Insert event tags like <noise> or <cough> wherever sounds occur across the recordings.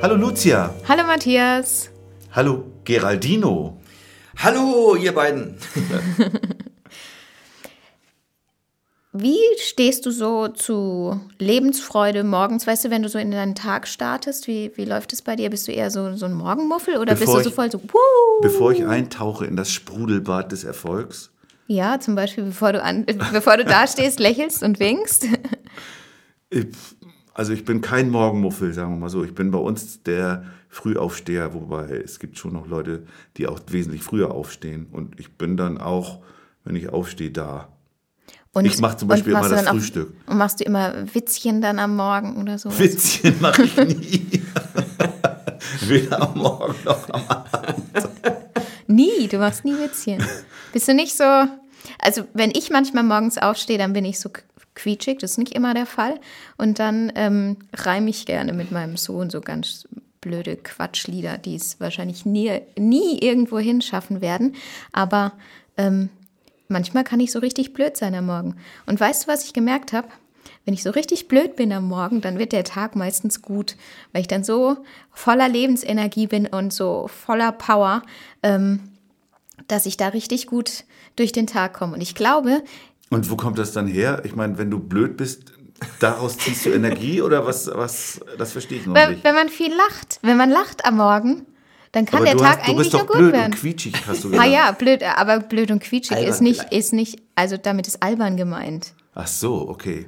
Hallo Lucia. Hallo Matthias. Hallo Geraldino. Hallo, ihr beiden. <laughs> Wie stehst du so zu Lebensfreude morgens? Weißt du, wenn du so in deinen Tag startest, wie, wie läuft es bei dir? Bist du eher so, so ein Morgenmuffel oder Bevor bist du so voll so, Wuh! Bevor ich eintauche in das Sprudelbad des Erfolgs, Ja, zum Beispiel, bevor du, an, <laughs> bevor du da stehst, lächelst und winkst. Also ich bin kein Morgenmuffel, sagen wir mal so. Ich bin bei uns der Frühaufsteher, wobei es gibt schon noch Leute, die auch wesentlich früher aufstehen. Und ich bin dann auch, wenn ich aufstehe, da. Und, Ich mach zum Beispiel immer das auch- Frühstück. Und machst du immer Witzchen dann am Morgen oder so? Witzchen mache ich nie. <laughs> Weder am Morgen noch am Abend. Nie, du machst nie Witzchen. Bist du nicht so. Also, wenn ich manchmal morgens aufstehe, dann bin ich so quietschig, das ist nicht immer der Fall. Und dann ähm, reime ich gerne mit meinem Sohn so ganz blöde Quatschlieder, die es wahrscheinlich nie, nie irgendwo hinschaffen werden. Aber ähm, manchmal kann ich so richtig blöd sein am Morgen. Und weißt du, was ich gemerkt habe? Wenn ich so richtig blöd bin am Morgen, dann wird der Tag meistens gut, weil ich dann so voller Lebensenergie bin und so voller Power, ähm, dass ich da richtig gut durch den Tag komme. Und ich glaube, Und wo kommt das dann her? Ich meine, wenn du blöd bist, daraus ziehst du Energie oder was, was das verstehe ich noch wenn, nicht. wenn man viel lacht, wenn man lacht am Morgen, dann kann Aber der Tag hast, du eigentlich bist doch nur gut blöd werden. und quietschig, hast du Ah <laughs> gesagt. ja, blöd, aber blöd und quietschig Albern ist nicht, ist nicht, also damit ist albern gemeint. Ach so, okay.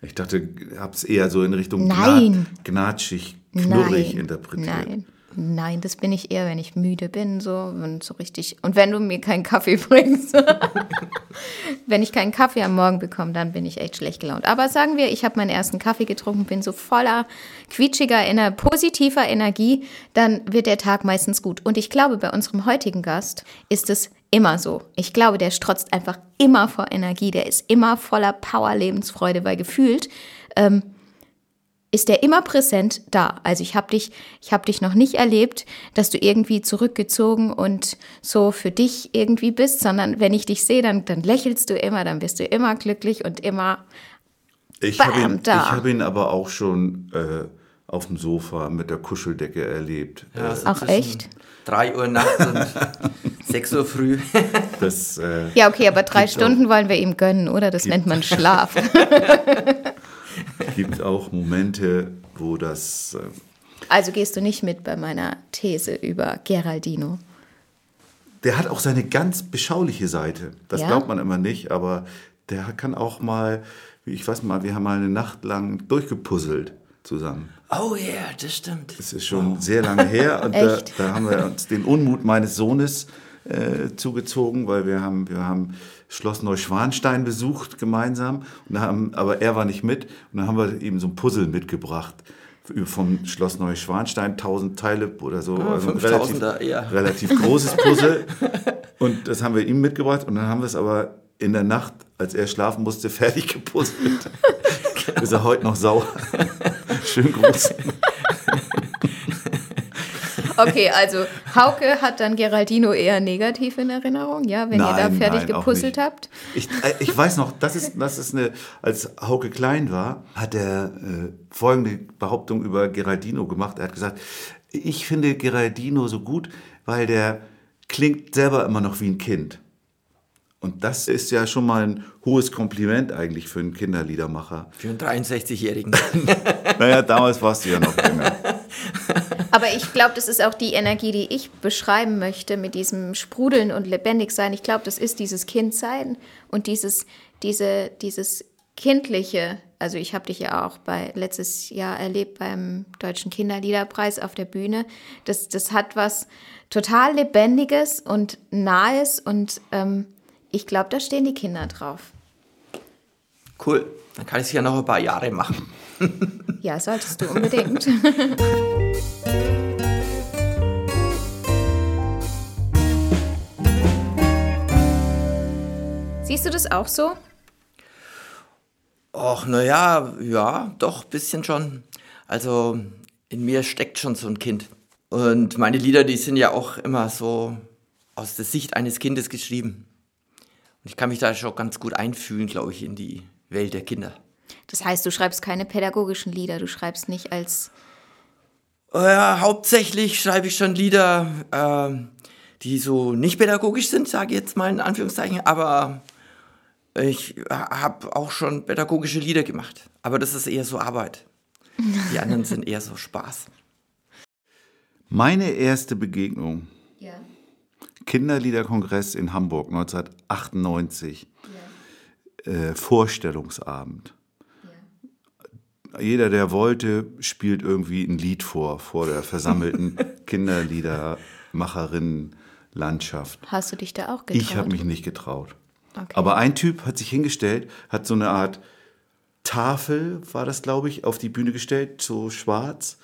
Ich dachte, hab's eher so in Richtung Nein. Gnat, gnatschig, knurrig Nein, interpretiert. Nein. Nein, das bin ich eher, wenn ich müde bin, so und so richtig. Und wenn du mir keinen Kaffee <laughs> bringst, <laughs> wenn ich keinen Kaffee am Morgen bekomme, dann bin ich echt schlecht gelaunt. Aber sagen wir, ich habe meinen ersten Kaffee getrunken, bin so voller quietschiger, ener positiver Energie, dann wird der Tag meistens gut. Und ich glaube, bei unserem heutigen Gast ist es immer so. Ich glaube, der strotzt einfach immer vor Energie, der ist immer voller Power, Lebensfreude, weil gefühlt ist der immer präsent da. Also ich habe dich, ich habe dich noch nicht erlebt, dass du irgendwie zurückgezogen und so für dich irgendwie bist, sondern wenn ich dich sehe, dann, dann lächelst du immer, dann bist du immer glücklich und immer Ich habe ihn, da. ich hab ihn aber auch schon äh, auf dem Sofa mit der Kuscheldecke erlebt. Ja, Äh, zwischen echt? 3 Uhr nachts und <laughs> 6 Uhr früh. das äh, ja okay, aber drei Gibt's auch. Stunden wollen wir ihm gönnen, oder? Das nennt man <laughs> Schlaf. <laughs> gibt auch Momente, wo das. Äh, Also gehst du nicht mit bei meiner These über Geraldino. der hat auch seine ganz beschauliche Seite. Das Ja? glaubt man immer nicht, aber der kann auch mal, wie ich weiß mal, wir haben mal eine Nacht lang durchgepuzzelt zusammen. Oh ja, yeah, das stimmt. Das ist schon sehr lange her und da, da haben wir uns den Unmut meines Sohnes äh, zugezogen, weil wir haben, wir haben Schloss Neuschwanstein besucht gemeinsam, haben, aber er war nicht mit und dann haben wir ihm so ein Puzzle mitgebracht vom Schloss Neuschwanstein, 1000 Teile oder so, Ah, also ein 5000er, ja. relativ großes Puzzle und das haben wir ihm mitgebracht und dann haben wir es aber in der Nacht, als er schlafen musste, <laughs> fertig gepuzzelt. <laughs> Ist er heute noch sauer. <laughs> Schönen Gruß. Okay, also Hauke hat dann Geraldino eher negativ in Erinnerung, ja, wenn ihr da Nein, fertig nein, gepuzzelt habt. Ich, äh, ich weiß noch, das ist, das ist eine, als Hauke klein war, hat er äh, folgende Behauptung über Geraldino gemacht. Er hat gesagt, ich finde Geraldino so gut, weil der klingt selber immer noch wie ein Kind. Und das ist ja schon mal ein hohes Kompliment eigentlich für einen Kinderliedermacher. Für einen 63-Jährigen. <laughs> Naja, damals warst du ja noch jünger. <laughs> Aber ich glaube, das ist auch die Energie, die ich beschreiben möchte mit diesem Sprudeln und lebendig sein. Ich glaube, das ist dieses Kindsein und dieses, diese, dieses kindliche. Also ich habe dich ja auch bei letztes Jahr erlebt beim Deutschen Kinderliederpreis auf der Bühne. Das, das hat was total Lebendiges und Nahes und ähm, ich glaube, da stehen die Kinder drauf. Cool. Dann kann ich es ja noch ein paar Jahre machen. <laughs> Ja, solltest du unbedingt. <laughs> Siehst du das auch so? Och, naja, ja, doch, bisschen schon. Also in mir steckt schon so ein Kind. Und meine Lieder, die sind ja auch immer so aus der Sicht eines Kindes geschrieben. Und ich kann mich da schon ganz gut einfühlen, glaube ich, in die Welt der Kinder. Das heißt, du schreibst keine pädagogischen Lieder, du schreibst nicht als. Ja, hauptsächlich schreibe ich schon Lieder, ähm, die so nicht pädagogisch sind, sage ich jetzt mal in Anführungszeichen, aber ich habe auch schon pädagogische Lieder gemacht. Aber das ist eher so Arbeit. Die <laughs> anderen sind eher so Spaß. Meine erste Begegnung, Ja. Kinderliederkongress in Hamburg 1998, äh, Vorstellungsabend. Jeder, der wollte, spielt irgendwie ein Lied vor, vor der versammelten <laughs> Kinderliedermacherinnenlandschaft. Hast du dich da auch getraut? Ich habe mich nicht getraut. Okay. Aber ein Typ hat sich hingestellt, hat so eine Art Tafel, war das, glaube ich, auf die Bühne gestellt, so schwarz.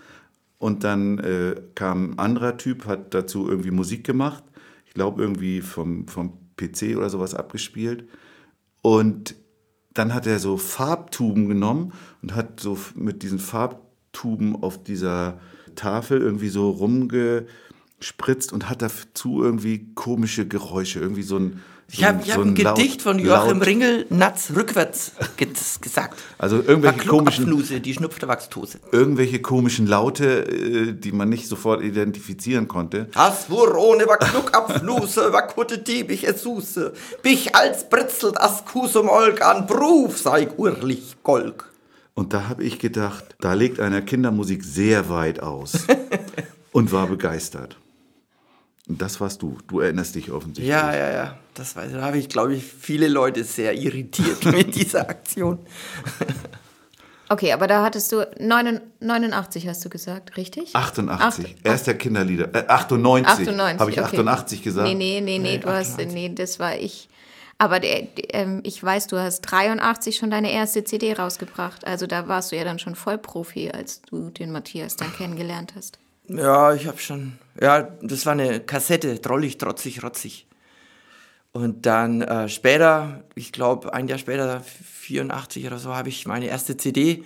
Und dann äh, kam ein anderer Typ, hat dazu irgendwie Musik gemacht. Ich glaube, irgendwie vom, vom PC oder sowas abgespielt. Und dann hat er so Farbtuben genommen und hat so mit diesen Farbtuben auf dieser Tafel irgendwie so rumgespritzt und hat dazu irgendwie komische Geräusche, irgendwie so ein. So Ich habe ich hab ein laut- Gedicht von Joachim laut- Ringel, Natz, rückwärts ge gesagt. Also irgendwelche komischen, die schnupfte Wachstose. irgendwelche komischen Laute, äh, die man nicht sofort identifizieren konnte. Has Wurone war Gluckapfnuse, <laughs> war kutte Dieb, ich es Suse. Bich als britzelt as Kusum Olg an Bruf, sei urlich Golg. Und da habe ich gedacht, da legt einer Kindermusik sehr weit aus <laughs> und war begeistert. Und das warst du. Du erinnerst dich offensichtlich. Ja, ja, ja. Das weiß ich. Da habe ich, glaube ich, viele Leute sehr irritiert <laughs> mit dieser Aktion. Okay, aber da hattest du 89, 89 hast du gesagt, richtig? 88. Acht- Erster Kinderlieder. Äh, 98. 98. Habe ich okay. 88 gesagt? Nee, nee, nee, nee, du hast, nee, das war ich. Aber der, der, ähm, ich weiß, du hast 83 schon deine erste CD rausgebracht. Also da warst du ja dann schon Vollprofi, als du den Matthias dann kennengelernt hast. Ja, ich habe schon. Ja, das war eine Kassette, drollig, trotzig, rotzig. Und dann äh, später, ich glaube ein Jahr später, 84 oder so, habe ich meine erste CD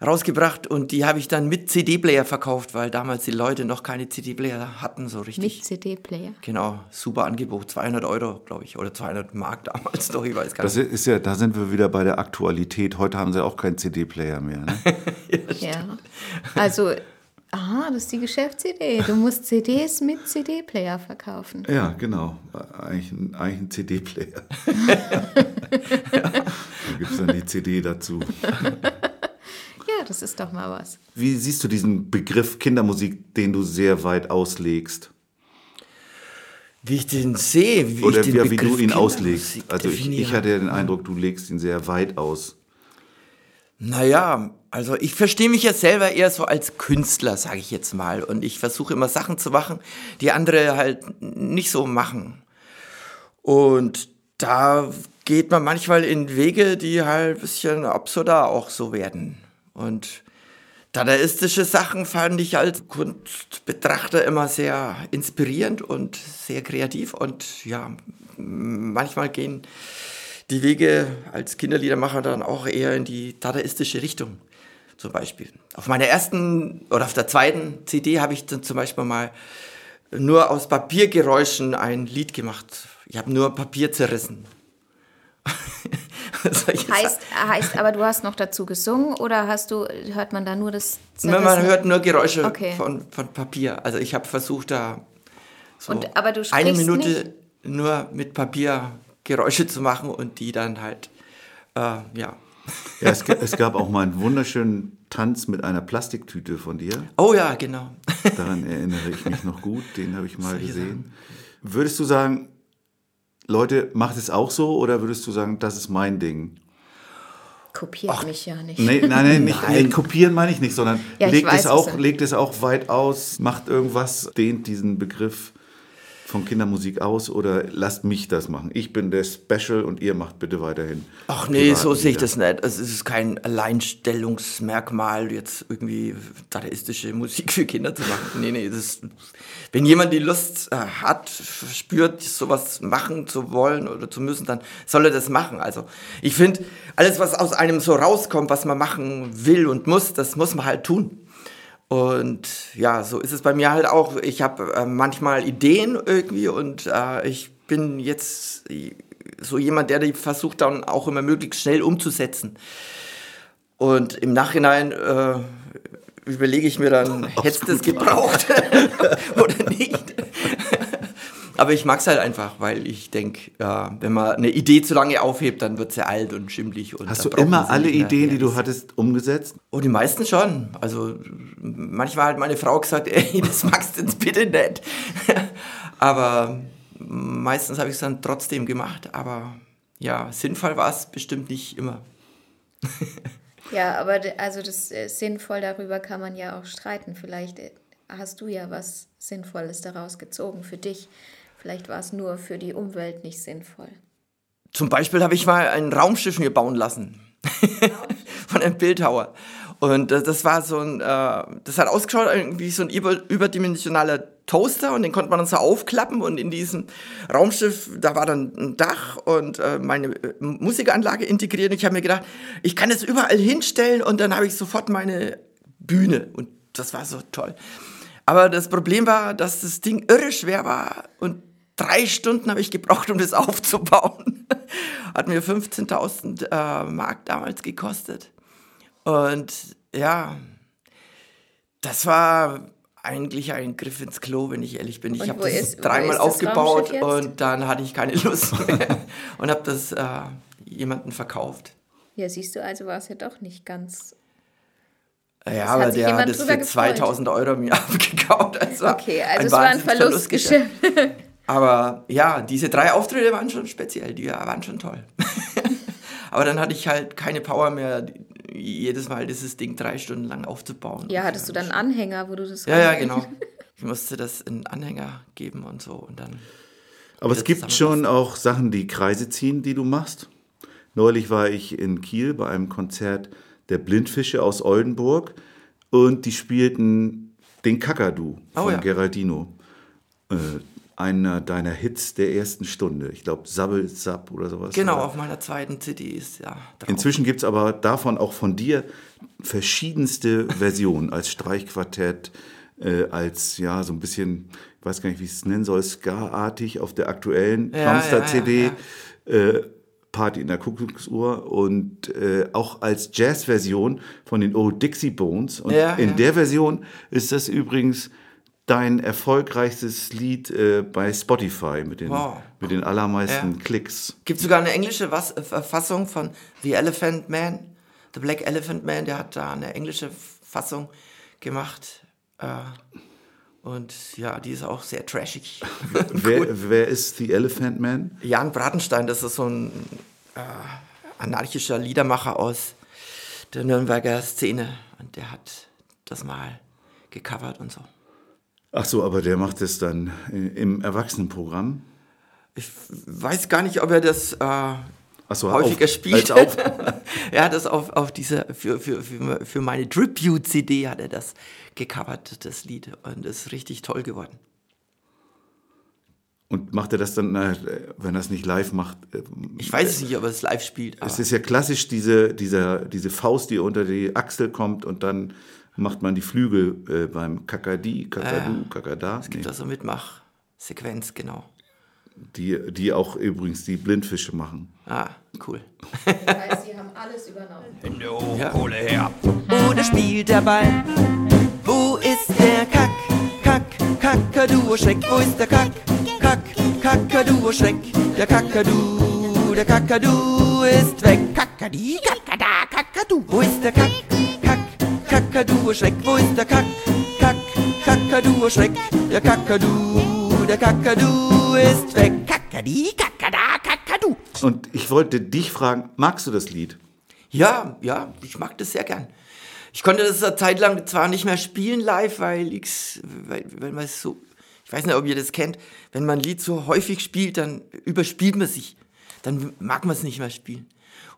rausgebracht und die habe ich dann mit CD-Player verkauft, weil damals die Leute noch keine CD-Player hatten, so richtig. Mit CD-Player. Genau, super Angebot, 200 Euro, glaube ich, oder 200 Mark damals <laughs> noch, ich weiß gar Das nicht. ist ja, da sind wir wieder bei der Aktualität. Heute haben sie auch keinen CD-Player mehr. Ne? <laughs> Ja. Also, aha, das ist die Geschäftsidee. Du musst CDs mit CD-Player verkaufen. ja, genau. Eigentlich ein, eigentlich ein CD-Player. <laughs> Da gibt es dann die CD dazu. Ja, das ist doch mal was. Wie siehst du diesen Begriff Kindermusik, den du sehr weit auslegst? Wie ich den sehe, wie Oder ich den wie, wie du Begriff ihn auslegst? Kindermusik Also ich, definiere. ich hatte den Eindruck, du legst ihn sehr weit aus. Naja, also ich verstehe mich ja selber eher so als Künstler, sage ich jetzt mal. Und ich versuche immer Sachen zu machen, die andere halt nicht so machen. Und da geht man manchmal in Wege, die halt ein bisschen absurder auch so werden. Und dadaistische Sachen fand ich als Kunstbetrachter immer sehr inspirierend und sehr kreativ. Und ja, manchmal gehen die Wege als Kinderliedermacher dann auch eher in die dadaistische Richtung. Zum Beispiel. Auf meiner ersten oder auf der zweiten CD habe ich dann zum Beispiel mal nur aus Papiergeräuschen ein Lied gemacht. Ich habe nur Papier zerrissen. <laughs> Heißt, heißt, aber du hast noch dazu gesungen oder hast du, hört man da nur das Man, man Zerrissen? hört nur Geräusche Okay. von, von Papier. Also ich habe versucht, da so Und- aber du eine Minute nicht? nur mit Papier Geräusche zu machen und die dann halt, äh, ja. Ja, es, es gab auch mal einen wunderschönen Tanz mit einer Plastiktüte von dir. Oh ja, genau. Daran erinnere ich mich noch gut. Den habe ich mal gesehen. Würdest du sagen, Leute, macht es auch so oder würdest du sagen, das ist mein Ding? Kopiert mich ja nicht. Nee, nein, nein, nicht, Nein. nee, kopieren meine ich nicht, sondern Ja, ich legt, weiß, es auch, legt es auch weit aus, macht irgendwas, dehnt diesen Begriff, von Kindermusik aus oder lasst mich das machen? Ich bin der Special und ihr macht bitte weiterhin. Ach nee, so sehe ich das nicht. Also, Es ist kein Alleinstellungsmerkmal, jetzt irgendwie dadaistische Musik für Kinder zu machen. Nee, nee, das wenn jemand die Lust äh, hat, spürt, sowas machen zu wollen oder zu müssen, dann soll er das machen. Also ich finde, alles, was aus einem so rauskommt, was man machen will und muss, das muss man halt tun. Und ja, so ist es bei mir halt auch. Ich habe äh, manchmal Ideen irgendwie und äh, ich bin jetzt so jemand, der die versucht dann auch immer möglichst schnell umzusetzen. Und im Nachhinein äh, überlege ich mir dann, <laughs> hättest du das gebraucht <laughs> oder nicht? Aber ich mag es halt einfach, weil ich denke, ja, wenn man eine Idee zu lange aufhebt, dann wird sie alt und schimmlig. Und Hast du immer alle. Ideen, die du hattest, umgesetzt? Oh, die meisten schon. Also manchmal hat meine Frau gesagt, <laughs> ey, das magst du jetzt bitte nicht. <laughs> Aber meistens habe ich es dann trotzdem gemacht. Aber ja, sinnvoll war es bestimmt nicht immer. <laughs> Ja, aber also das äh, sinnvoll darüber kann man ja auch streiten. Vielleicht äh, hast du ja was Sinnvolles daraus gezogen für dich. Vielleicht war es nur für die Umwelt nicht sinnvoll. Zum Beispiel habe ich mal ein Raumschiff mir bauen lassen. <laughs> Von einem Bildhauer. Und das, das war so ein, äh, das hat ausgeschaut wie so ein über, überdimensionaler Toaster und den konnte man dann so aufklappen und in diesem Raumschiff, da war dann ein Dach und äh, meine äh, Musikanlage integriert und ich habe mir gedacht, ich kann es überall hinstellen und dann habe ich sofort meine Bühne und das war so toll. Aber das Problem war, dass das Ding irre schwer war und drei Stunden habe ich gebraucht, um das aufzubauen. <laughs> Hat mir 15.000 äh, Mark damals gekostet. Und ja, das war eigentlich ein Griff ins Klo, wenn ich ehrlich bin. Ich habe das ist- dreimal das aufgebaut und dann hatte ich keine Lust mehr <laughs> und habe das äh, jemandem verkauft. Ja, siehst du, also war es ja doch nicht ganz. Ja, aber der hat es für gefreut. 2000 Euro mir <laughs> abgekauft. War Okay, also ein es war ein. Verlustgeschäft. Aber ja, diese drei Auftritte waren schon speziell, die waren schon toll. <laughs> Aber dann hatte ich halt keine Power mehr, jedes Mal dieses Ding drei Stunden lang aufzubauen. Ja, hattest du dann einen Anhänger, wo du das Ja, ja, genau. <laughs> Ich musste das in Anhänger geben und so und dann. Aber es gibt schon auch Sachen, die Kreise ziehen, die du machst. Neulich war ich in Kiel bei einem Konzert der Blindfische aus Oldenburg und die spielten den Kakadu Oh von ja. Geraldino. Äh, einer deiner Hits der ersten Stunde. Ich glaube, Sabbel Sab oder sowas. Genau, Oder? auf meiner zweiten CD ist ja drauf. Inzwischen gibt es aber davon auch von dir verschiedenste Versionen als Streichquartett, äh, als ja so ein bisschen, ich weiß gar nicht, wie ich es nennen soll, Ska-artig auf der aktuellen Ja, Hamster-CD. ja, Äh, Party in der Kuckucksuhr und äh, auch als Jazz-Version von den Old Dixie Bones. Und Ja, in ja. der Version ist das übrigens dein erfolgreichstes Lied äh, bei Spotify mit den, Wow. mit den allermeisten Ja. Klicks. Gibt sogar eine englische Was äh, Fassung von The Elephant Man, The Black Elephant Man, der hat da eine englische Fassung gemacht. Äh, und ja, die ist auch sehr trashig. <laughs> Wer, wer ist The Elephant Man? Jan Bratenstein, das ist so ein äh, anarchischer Liedermacher aus der Nürnberger Szene. Und der hat das mal gecovert und so. Ach so, aber der macht es dann äh, im Erwachsenenprogramm. Ich weiß gar nicht, ob er das äh, Ach so, häufiger auf- spielt. als <laughs> er hat das auf, auf diese, für, für, für, für meine Tribute-CD hat er das gecovert, das Lied. Und ist richtig toll geworden. Und macht er das dann, äh, wenn er es nicht live macht? äh, Ich weiß es nicht, ob er es live spielt. Es ist ja klassisch diese, dieser, diese Faust, die unter die Achsel kommt und dann macht man die Flügel äh, beim Kakadi, Kakadu, Kakada. es gibt Nee, da so Mitmach-Sequenz, genau. die, die auch übrigens die Blindfische machen. Ah, cool. Weil sie haben alles übernommen. Ja. Kohle her. Oder spielt der Ball? Wo ist der Kack? Kack, Kakadu, Schreck. Wo ist der Kack? Kack, Kakadu, Schreck. Der Kakadu, der Kakadu ist weg. Kakadi, Kakada, Kakadu. Wo ist der Kack? Kakadu, Schreck. Wo ist der Kack? Kack, Kakadu, Schreck. Der Kakadu, der Kakadu ist weg. Kakadi, Kakada, Kakadu. Und ich wollte dich fragen, magst du das Lied? Ja, ja, ich mag das sehr gern. Ich konnte das eine Zeit lang zwar nicht mehr spielen live, weil ich, weil, weil man es so, Ich weiß nicht, ob ihr das kennt. Wenn man ein Lied so häufig spielt, dann überspielt man sich. Dann mag man es nicht mehr spielen.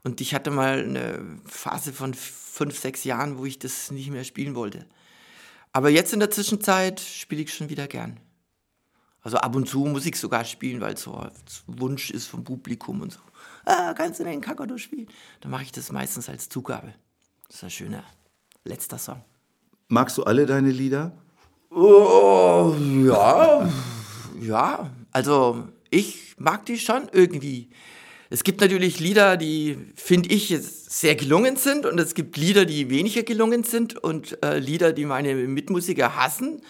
Und ich hatte mal eine Phase von fünf, sechs Jahren, wo ich das nicht mehr spielen wollte. Aber jetzt in der Zwischenzeit spiele ich schon wieder gern. Also ab und zu muss ich sogar spielen, weil es so Wunsch ist vom Publikum und so. Ah, kannst du den Kakadu spielen? Dann mache ich das meistens als Zugabe. Das ist ein schöner letzter Song. Magst du alle deine Lieder? Oh, ja, ja. Also ich mag die schon irgendwie. Es gibt natürlich Lieder, die, finde ich, sehr gelungen sind und es gibt Lieder, die weniger gelungen sind und äh, Lieder, die meine Mitmusiker hassen.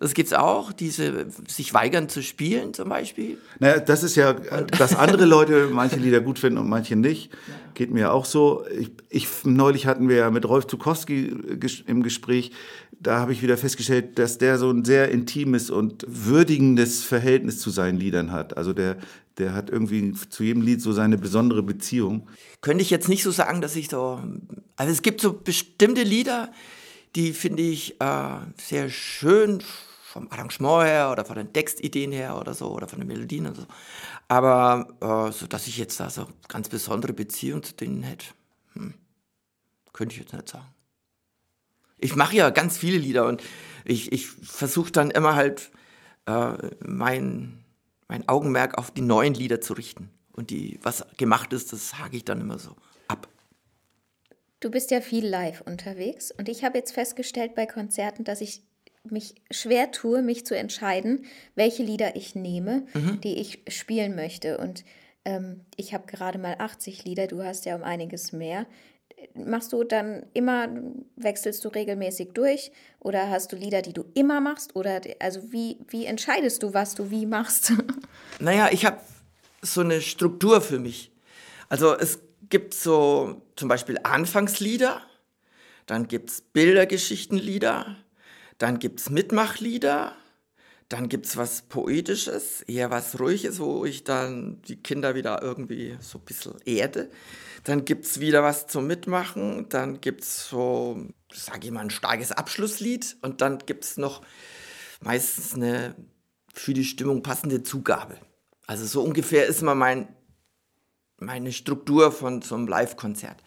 Das gibt es auch, diese sich weigern zu spielen zum Beispiel. Naja, das ist ja, dass andere Leute manche Lieder gut finden und manche nicht. Geht mir auch so. Ich, ich, neulich hatten wir ja mit Rolf Zukowski im Gespräch, da habe ich wieder festgestellt, dass der so ein sehr intimes und würdigendes Verhältnis zu seinen Liedern hat. Also der, der hat irgendwie zu jedem Lied so seine besondere Beziehung. Könnte ich jetzt nicht so sagen, dass ich so. Also es gibt so bestimmte Lieder, die finde ich äh, sehr schön vom Arrangement her oder von den Textideen her oder so oder von den Melodien und so. Aber äh, so, dass ich jetzt da so ganz besondere Beziehung zu denen hätte, hm, könnte ich jetzt nicht sagen ich mache ja ganz viele Lieder und ich, ich versuche dann immer halt äh, mein, mein Augenmerk auf die neuen Lieder zu richten. Und die, was gemacht ist, das hake ich dann immer so ab. Du bist ja viel live unterwegs und ich habe jetzt festgestellt bei Konzerten, dass ich mich schwer tue, mich zu entscheiden, welche Lieder ich nehme, mhm. die ich spielen möchte. Und ähm, ich habe gerade mal 80 Lieder, du hast ja um einiges mehr machst du dann immer, wechselst du regelmäßig durch oder hast du Lieder, die du immer machst? Oder also wie, wie entscheidest du, was du wie machst? <laughs> Naja, ich habe so eine Struktur für mich. Also es gibt so zum Beispiel Anfangslieder, dann gibt es Bildergeschichtenlieder, dann gibt es Mitmachlieder, dann gibt es was Poetisches, eher was Ruhiges, wo ich dann die Kinder wieder irgendwie so ein bisschen erde. Dann gibt es wieder was zum Mitmachen. Dann gibt es so, sage ich mal, ein starkes Abschlusslied. Und dann gibt es noch meistens eine für die Stimmung passende Zugabe. Also so ungefähr ist mal mein, meine Struktur von so einem Live-Konzert.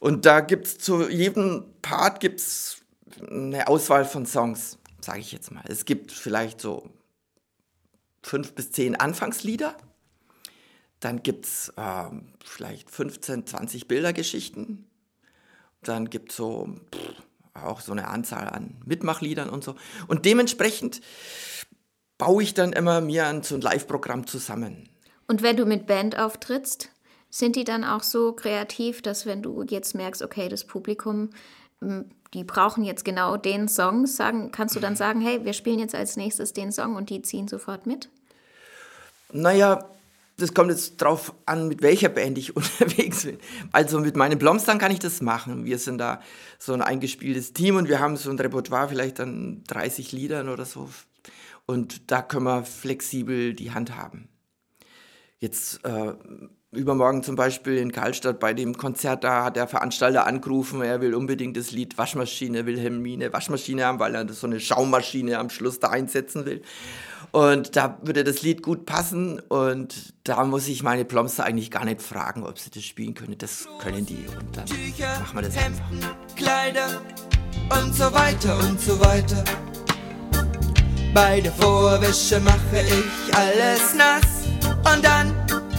Und da gibt es zu jedem Part gibt's eine Auswahl von Songs, sage ich jetzt mal. Es gibt vielleicht so fünf bis zehn Anfangslieder dann gibt es äh, vielleicht 15, 20 Bildergeschichten. Dann gibt es so auch so eine Anzahl an Mitmachliedern und so. Und dementsprechend baue ich dann immer mir ein, so ein Live-Programm zusammen. Und wenn du mit Band auftrittst, sind die dann auch so kreativ, dass wenn du jetzt merkst, okay, das Publikum, die brauchen jetzt genau den Song, sagen, kannst du dann sagen, hey, wir spielen jetzt als nächstes den Song und die ziehen sofort mit? Naja, das kommt jetzt drauf an, mit welcher Band ich <laughs> unterwegs bin. Also mit meinen Blomstern kann ich das machen. Wir sind da so ein eingespieltes Team und wir haben so ein Repertoire vielleicht an 30 Liedern oder so. Und da können wir flexibel die Hand haben. Jetzt äh, übermorgen zum Beispiel in Karlstadt bei dem Konzert, da hat der Veranstalter angerufen, er will unbedingt das Lied Waschmaschine, Wilhelmine Waschmaschine haben, weil er so eine Schaumaschine am Schluss da einsetzen will. Und da würde das Lied gut passen und da muss ich meine Plomster eigentlich gar nicht fragen, ob sie das spielen können. Das können die und dann Tücher, machen wir das Hemden, einfach. Kleider und so weiter und so weiter. Bei der Vorwäsche mache ich alles nass und dann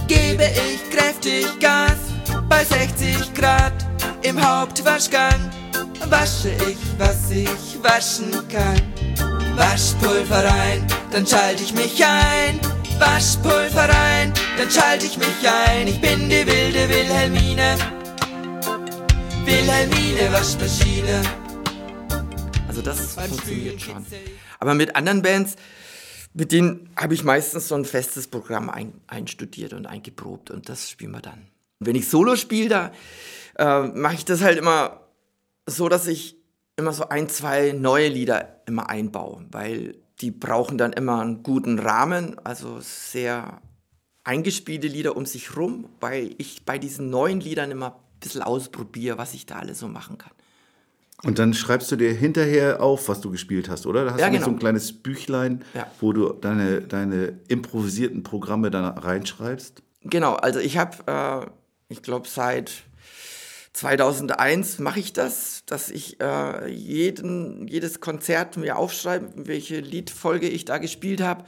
gebe ich kräftig Gas. Bei 60 Grad im Hauptwaschgang wasche ich, was ich waschen kann. Waschpulver rein, dann schalte ich mich ein. Waschpulver rein, dann schalte ich mich ein. Ich bin die wilde Wilhelmine. Wilhelmine Waschmaschine. Also das funktioniert schon. Aber mit anderen Bands, mit denen habe ich meistens so ein festes Programm ein, einstudiert und eingeprobt und das spielen wir dann. wenn ich Solo spiele, da äh, mache ich das halt immer so, dass ich immer so ein, zwei neue Lieder immer einbaue, weil die brauchen dann immer einen guten Rahmen, also sehr eingespielte Lieder um sich rum, weil ich bei diesen neuen Liedern immer ein bisschen ausprobiere, was ich da alles so machen kann. Und dann schreibst du dir hinterher auf, was du gespielt hast, oder? Da hast Ja, du genau. so ein kleines Büchlein, Ja. wo du deine, deine improvisierten Programme dann reinschreibst. Genau, also ich habe, äh, ich glaube, seit 2001 mache ich das, dass ich äh, jeden, jedes Konzert mir aufschreibe, welche Liedfolge ich da gespielt habe,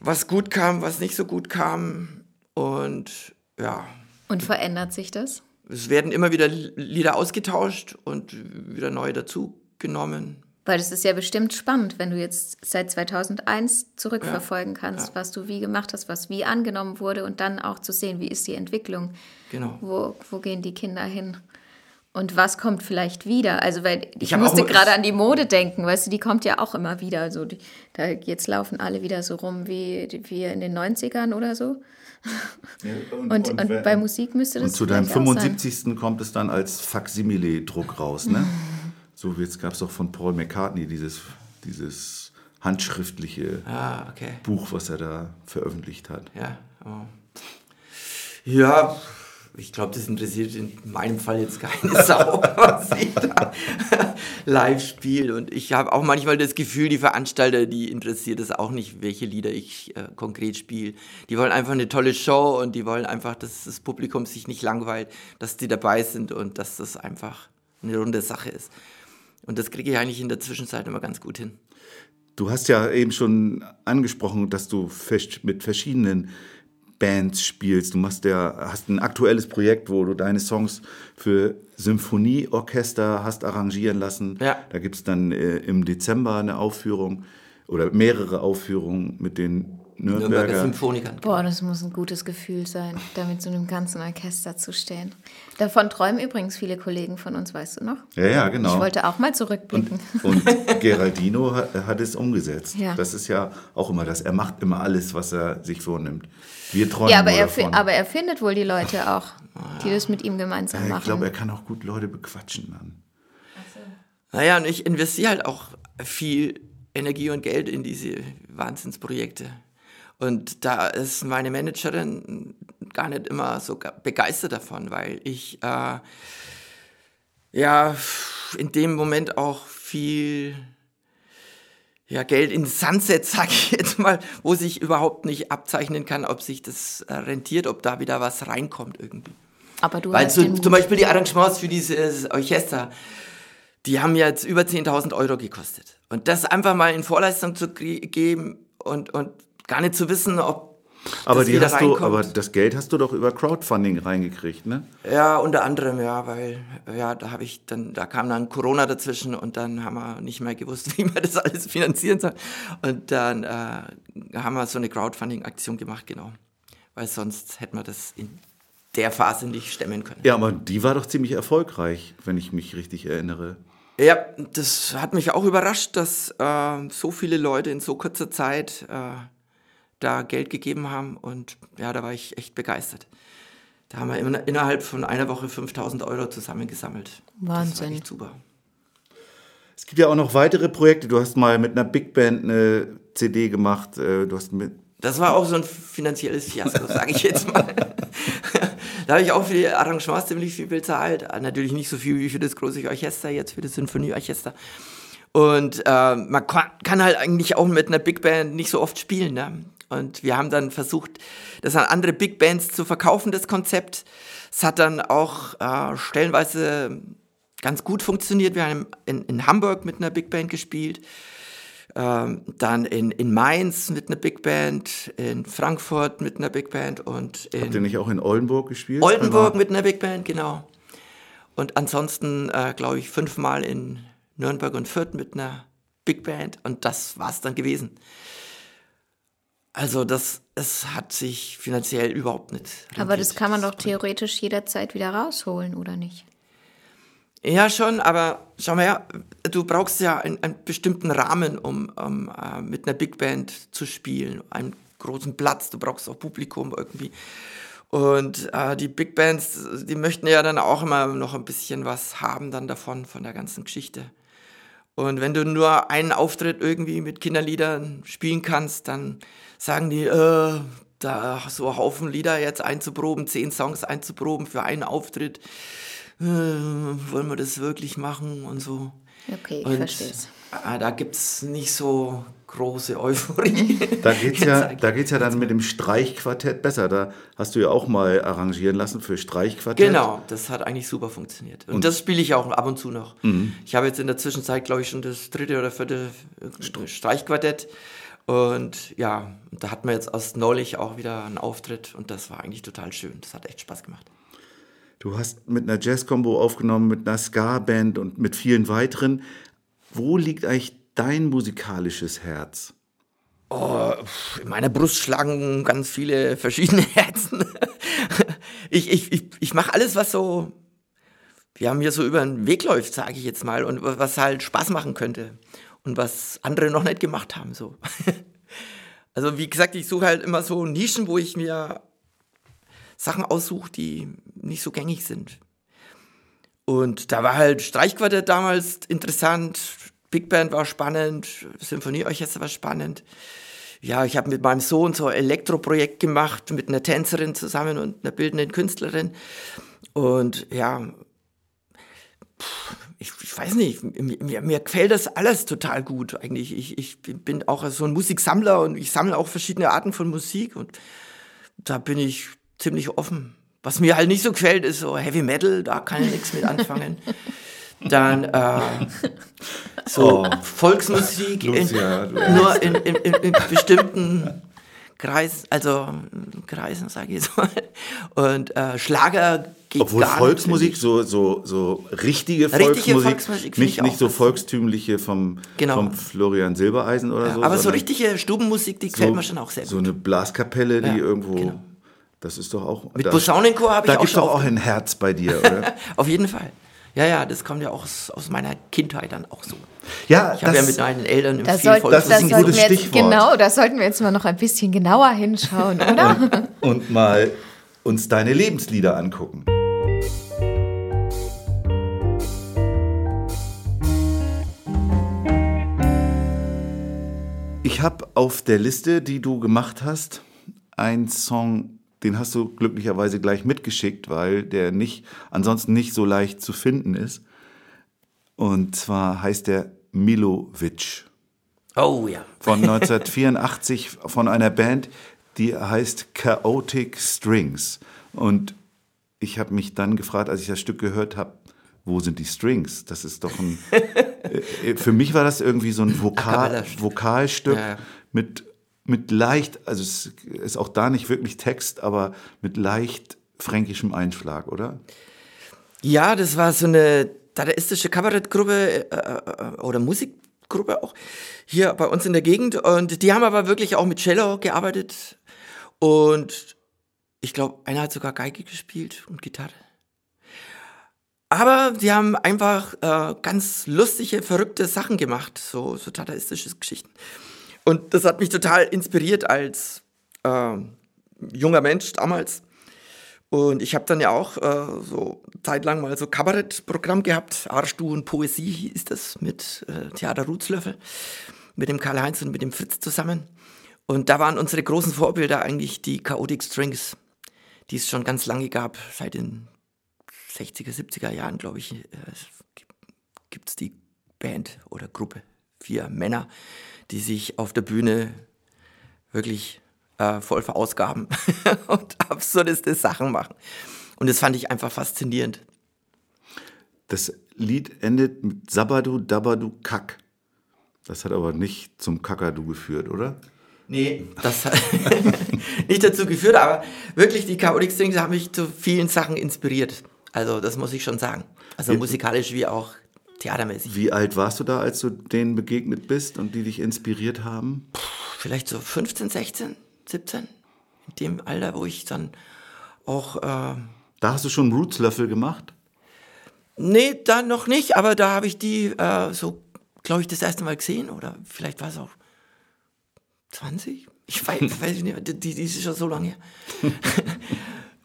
was gut kam, was nicht so gut kam. Und ja, Und verändert sich das? Es werden immer wieder Lieder ausgetauscht und wieder neue dazugenommen. Weil es ist ja bestimmt spannend, wenn du jetzt seit 2001 zurückverfolgen kannst, was du wie gemacht hast, was wie angenommen wurde und dann auch zu sehen, wie ist die Entwicklung, Genau. wo, wo gehen die Kinder hin und was kommt vielleicht wieder. Also weil ich, Ich musste gerade an die Mode denken, weißt du, die kommt ja auch immer wieder. Also die, da jetzt laufen alle wieder so rum wie, wie in den 90ern oder so. Und, und, bei Musik müsste das Und zu deinem vielleicht auch sein. 75. kommt es dann als Faksimile-Druck raus, ne? So wie jetzt gab es doch von Paul McCartney dieses, dieses handschriftliche Ah, okay. Buch, was er da veröffentlicht hat. Ja. Oh. Ja, ich glaube, das interessiert in meinem Fall jetzt keine <laughs> Sau, was ich da live spiele. Und ich habe auch manchmal das Gefühl, die Veranstalter, die interessiert es auch nicht, welche Lieder ich äh, konkret spiele. Die wollen einfach eine tolle Show und die wollen einfach, dass das Publikum sich nicht langweilt, dass die dabei sind und dass das einfach eine runde Sache ist. Und das kriege ich eigentlich in der Zwischenzeit immer ganz gut hin. Du hast ja eben schon angesprochen, dass du mit verschiedenen Bands spielst. Du machst ja, hast ein aktuelles Projekt, wo du deine Songs für Symphonieorchester hast arrangieren lassen. Ja. Da gibt es dann äh, im Dezember eine Aufführung oder mehrere Aufführungen mit den Nürnberger Nürnberger. Symphonikern. Boah, das muss ein gutes Gefühl sein, da mit so einem ganzen Orchester zu stehen. Davon träumen übrigens viele Kollegen von uns, weißt du noch? Ja, ja, genau. Ich wollte auch mal zurückblicken. Und <laughs> Geraldino hat, hat es umgesetzt. Ja. Das ist ja auch immer das. Er macht immer alles, was er sich vornimmt. Wir träumen ja, aber nur er, davon. aber er findet wohl die Leute auch, die das mit ihm gemeinsam ich machen. glaube, er kann auch gut Leute bequatschen dann. Naja, und ich investiere halt auch viel Energie und Geld in diese Wahnsinnsprojekte. Und da ist meine Managerin gar nicht immer so begeistert davon, weil ich äh, ja in dem Moment auch viel ja, Geld in den Sand setze, <laughs> sag ich jetzt mal, wo sich überhaupt nicht abzeichnen kann, ob sich das äh, rentiert, ob da wieder was reinkommt irgendwie. aber du Weil den zum Beispiel die Arrangements für dieses Orchester, die haben jetzt über 10.000 Euro gekostet. Und das einfach mal in Vorleistung zu geben und, und gar nicht zu wissen, ob Aber, das die hast du, aber das Geld hast du doch über Crowdfunding reingekriegt, ne? Ja, unter anderem, ja, weil, ja, da habe ich dann, da kam dann Corona dazwischen und dann haben wir nicht mehr gewusst, <laughs> wie man das alles finanzieren soll. Und dann äh, haben wir so eine Crowdfunding-Aktion gemacht, genau. Weil sonst hätten wir das in der Phase nicht stemmen können. Ja, aber die war doch ziemlich erfolgreich, wenn ich mich richtig erinnere. Ja, das hat mich auch überrascht, dass äh, so viele Leute in so kurzer Zeit äh, da Geld gegeben haben und ja, da war ich echt begeistert. Da haben wir immer, innerhalb von einer Woche 5000 Euro zusammengesammelt. Das war Wahnsinn. echt super. Es gibt ja auch noch weitere Projekte. Du hast mal mit einer Big Band eine CD gemacht. äh, Du hast mit Das war auch so ein finanzielles Fiasko, <laughs> sage ich jetzt mal. da habe ich auch für die Arrangements ziemlich viel bezahlt. Äh, Natürlich nicht so viel wie für das große Orchester, jetzt für das Sinfonieorchester. Und äh, man kann, kann halt eigentlich auch mit einer Big Band nicht so oft spielen. Ne? Und wir haben dann versucht, das an andere Big Bands zu verkaufen, das Konzept. Es hat dann auch äh, stellenweise ganz gut funktioniert. Wir haben in, in Hamburg mit einer Big Band gespielt. Ähm, dann in, in Mainz mit einer Big Band, in Frankfurt mit einer Big Band und habt ihr in nicht auch in Oldenburg gespielt? Oldenburg mit einer Big Band, genau. Und ansonsten, äh, glaube ich, fünfmal in Nürnberg und Fürth mit einer Big Band und das war's dann gewesen. Also das, es hat sich finanziell überhaupt nicht. aber das kann man doch theoretisch jederzeit wieder rausholen, oder nicht? Ja, schon, aber schau mal her, du brauchst ja einen, einen bestimmten Rahmen, um, um äh, mit einer Big Band zu spielen. Einen großen Platz, du brauchst auch Publikum irgendwie. Und äh, die Big Bands, die möchten ja dann auch immer noch ein bisschen was haben dann davon, von der ganzen Geschichte. Und wenn du nur einen Auftritt irgendwie mit Kinderliedern spielen kannst, dann sagen die, äh, da so einen Haufen Lieder jetzt einzuproben, zehn Songs einzuproben für einen Auftritt. äh, wollen wir das wirklich machen und so. Okay, ich Und verstehe es. ah, da gibt es nicht so große Euphorie. Da geht's Jetzt ja, da geht's ja dann mit dem Streichquartett besser. Da hast du ja auch mal arrangieren lassen für Streichquartett. Genau, das hat eigentlich super funktioniert. Und, das spiele ich auch ab und zu noch. Ich habe jetzt in der Zwischenzeit, glaube ich, schon das dritte oder vierte äh, Streichquartett. Und ja, da hatten wir jetzt erst neulich auch wieder einen Auftritt und das war eigentlich total schön. Das hat echt Spaß gemacht. Du hast mit einer Jazz-Combo aufgenommen, mit einer Ska-Band und mit vielen weiteren. Wo liegt eigentlich dein musikalisches Herz? In meiner Brust schlagen ganz viele verschiedene <laughs> Herzen. ich ich, ich, ich mache alles, was so, ja, mir so über den Weg läuft, sage ich jetzt mal, und was halt Spaß machen könnte. Und was andere noch nicht gemacht haben. So. <laughs> also wie gesagt, ich suche halt immer so Nischen, wo ich mir Sachen aussuche, die nicht so gängig sind. Und da war halt Streichquartett damals interessant, Big Band war spannend, Symphonieorchester war spannend. Ja, ich habe mit meinem Sohn so ein Elektroprojekt gemacht, mit einer Tänzerin zusammen und einer bildenden Künstlerin. Und ja, pff, ich, ich weiß nicht, mir, mir, gefällt das alles total gut eigentlich. Ich, ich bin auch so ein Musiksammler und ich sammle auch verschiedene Arten von Musik und da bin ich ziemlich offen. Was mir halt nicht so gefällt, ist so Heavy Metal, da kann ich nichts mit anfangen. <laughs> Dann äh, so Volksmusik in, nur in, in, in bestimmten Kreisen, also Kreisen, sage ich mal. <laughs> Und äh, Schlager geht Obwohl gar Volksmusik, nicht. so, so, so richtige Richtige Volksmusik, Volksmusik finde nicht, ich nicht so volkstümliche vom, Genau. vom Florian Silbereisen oder so. Aber so richtige Stubenmusik, die gefällt mir schon auch sehr So gut. eine Blaskapelle, die Ja, irgendwo. genau. Das ist doch auch. Mit da- Posaunenchor habe ich Da auch gibt es schon doch auch ein Herz bei dir, oder? <laughs> Auf jeden Fall. Ja, ja, das kommt ja auch aus, aus meiner Kindheit dann auch so. ja, Ich habe ja mit meinen Eltern im Da viel sollten, das ist das ein gutes wir jetzt, Stichwort. Genau, da sollten wir jetzt mal noch ein bisschen genauer hinschauen, oder? und mal uns deine Lebenslieder angucken. Ich habe auf der Liste, die du gemacht hast, einen Song, den hast du glücklicherweise gleich mitgeschickt, weil der nicht, ansonsten nicht so leicht zu finden ist. Und zwar heißt der Milovic Oh ja. von <laughs> 1984 von einer Band, die heißt Chaotic Strings. Und ich habe mich dann gefragt, als ich das Stück gehört habe, wo sind die Strings? Das ist doch ein. <laughs> äh, für mich war das irgendwie so ein Vokal. Vokalstück ja. mit, mit leicht, also es ist auch da nicht wirklich Text, aber mit leicht fränkischem Einschlag, oder? Ja, das war so eine dadaistische Kabarettgruppe äh, äh, oder Musikgruppe auch hier bei uns in der Gegend. Und die haben aber wirklich auch mit Cello gearbeitet. Und ich glaube, einer hat sogar Geige gespielt und Gitarre. Aber sie haben einfach äh, ganz lustige, verrückte Sachen gemacht, so, so dadaistische Geschichten. Und das hat mich total inspiriert als äh, junger Mensch damals. Und ich habe dann ja auch äh, so zeitlang mal so Kabarettprogramm gehabt. Arschdu und Poesie hieß das mit äh, Theater Rutzlöffel, mit dem Karl-Heinz und mit dem Fritz zusammen. Und da waren unsere großen Vorbilder eigentlich die Chaotic Strings, die es schon ganz lange gab, seit den 60er, 70er Jahren, glaube ich, äh, gibt es die Band oder Gruppe. Vier Männer, die sich auf der Bühne wirklich äh, voll verausgaben <laughs> und absurdeste Sachen machen. Und das fand ich einfach faszinierend. Das Lied endet mit Sabadu, Dabadu, Kack. Das hat aber nicht zum Kakadu geführt, oder? Nee, das hat <laughs> nicht dazu geführt, aber wirklich die Chaotic Strings haben mich zu vielen Sachen inspiriert. Also das muss ich schon sagen. Also musikalisch wie auch theatermäßig. Wie alt warst du da, als du denen begegnet bist und die dich inspiriert haben? Vielleicht so 15, 16, 17. In dem Alter, wo ich dann auch... Äh, Da hast du schon Roots-Löffel gemacht? Nee, da noch nicht, aber da habe ich die äh, so, glaube ich, das erste Mal gesehen oder vielleicht war es auch 20? Ich weiß, <laughs> weiß ich nicht, die, die ist schon so lange her. <laughs>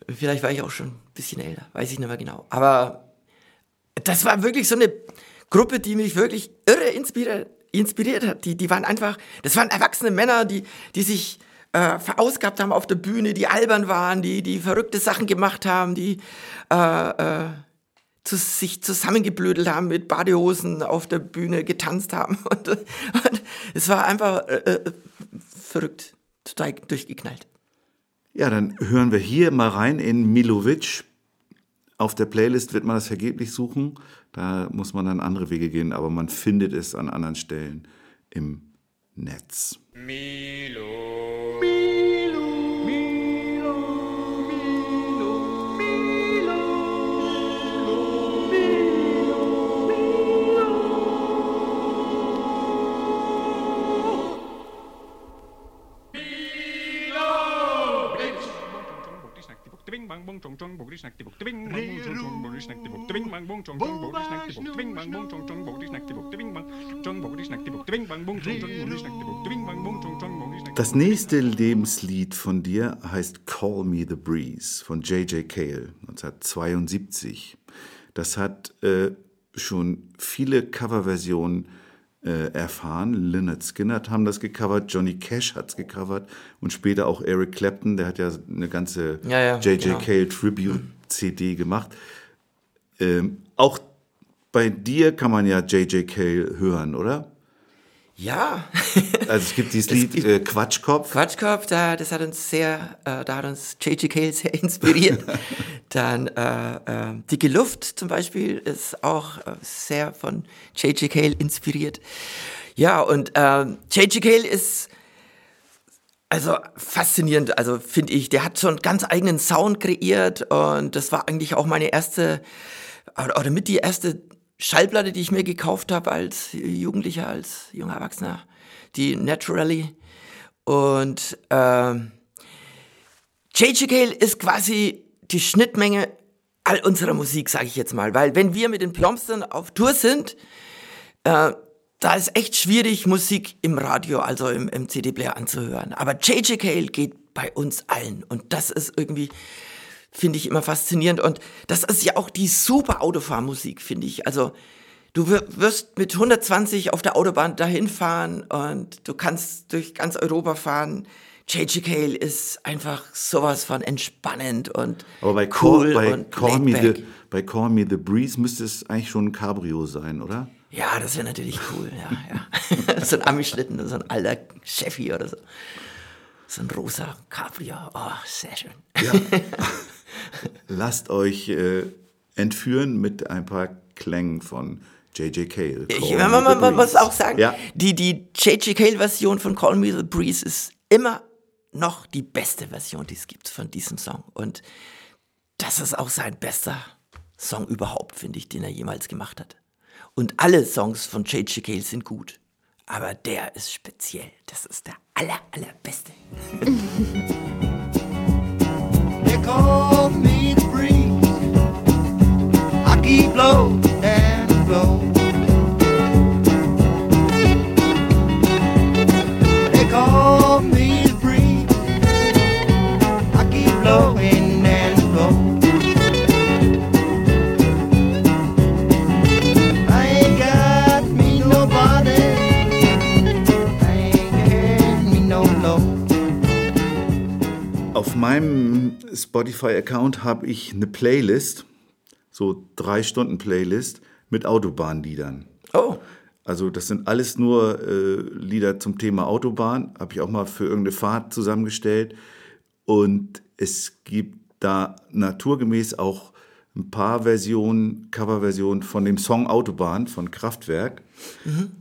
vielleicht war ich auch schon ein bisschen älter, weiß ich nicht mehr genau. Aber das war wirklich so eine Gruppe, die mich wirklich irre inspiriert, inspiriert hat. Die, die waren einfach, das waren erwachsene Männer, die, die sich äh, verausgabt haben auf der Bühne, die albern waren, die, die verrückte Sachen gemacht haben, die, äh, äh, zu, sich zusammengeblödelt haben, mit Badehosen auf der Bühne getanzt haben. <laughs> Und, und es war einfach äh, äh, verrückt, total durchgeknallt. Ja, dann hören wir hier mal rein in Milovic. Auf der Playlist wird man das vergeblich suchen. Da muss man dann andere Wege gehen, aber man findet es an anderen Stellen im Netz. Das nächste Lebenslied von dir heißt Call Me the Breeze von J.J. Cale 1972. Das hat äh, schon viele Coverversionen äh, erfahren. Lynyrd Skynyrd haben das gecovert, Johnny Cash hat es gecovert und später auch Eric Clapton, der hat ja eine ganze Ja, ja, J.J. genau. Cale Tribute-CD gemacht. Ähm, auch bei dir kann man ja J.J. Cale hören, oder? Ja, <laughs> Also es gibt dieses Es Lied gibt- äh, Quatschkopf. Quatschkopf, da, das hat uns sehr, äh, da hat uns J.J. Cale sehr <laughs> inspiriert. Dann äh, äh, Dicke Luft zum Beispiel ist auch äh, sehr von J.J. Cale inspiriert. Ja, und ähm, J.J. Cale ist also faszinierend, also finde ich. Der hat so einen ganz eigenen Sound kreiert und das war eigentlich auch meine erste, oder mit die erste Schallplatte, die ich mir gekauft habe als Jugendlicher, als junger Erwachsener, die Naturally. Und ähm, J.J. Cale ist quasi die Schnittmenge all unserer Musik, sage ich jetzt mal. Weil wenn wir mit den Plomstern auf Tour sind, äh, da ist echt schwierig, Musik im Radio, also im, im CD-Player anzuhören. Aber J.J. Cale geht bei uns allen. Und das ist irgendwie, finde ich immer faszinierend. Und das ist ja auch die super Autofahrmusik, finde ich. Also du wir- wirst mit 120 auf der Autobahn dahin fahren und du kannst durch ganz Europa fahren. J.J. Cale ist einfach sowas von entspannend und Aber bei, cool Call, bei, und Call Me the, bei Call Me the Breeze müsste es eigentlich schon ein Cabrio sein, oder? Ja, das wäre natürlich cool, ja, ja. <laughs> so ein Ami-Schlitten, so ein alter Cheffi oder so. So ein rosa Cabrio, oh, sehr schön. <laughs> <laughs> Lasst euch äh, entführen mit ein paar Klängen von J.J. Cale. Ich, man, Me the man, man muss Breeze. auch sagen, Ja. die, die J.J. Cale-Version von Call Me the Breeze ist immer noch die beste Version, die es gibt von diesem Song. Und das ist auch sein bester Song überhaupt, finde ich, den er jemals gemacht hat. Und alle Songs von J.J. Cale sind gut. Aber der ist speziell. Das ist der aller, allerbeste. <laughs> They call me the breeze. I keep low Auf meinem Spotify-Account habe ich eine Playlist, so drei Stunden Playlist mit Autobahnliedern. Oh, Also das sind alles nur äh, Lieder zum Thema Autobahn, habe ich auch mal für irgendeine Fahrt zusammengestellt. Und es gibt da naturgemäß auch ein paar Versionen, Coverversionen von dem Song Autobahn von Kraftwerk.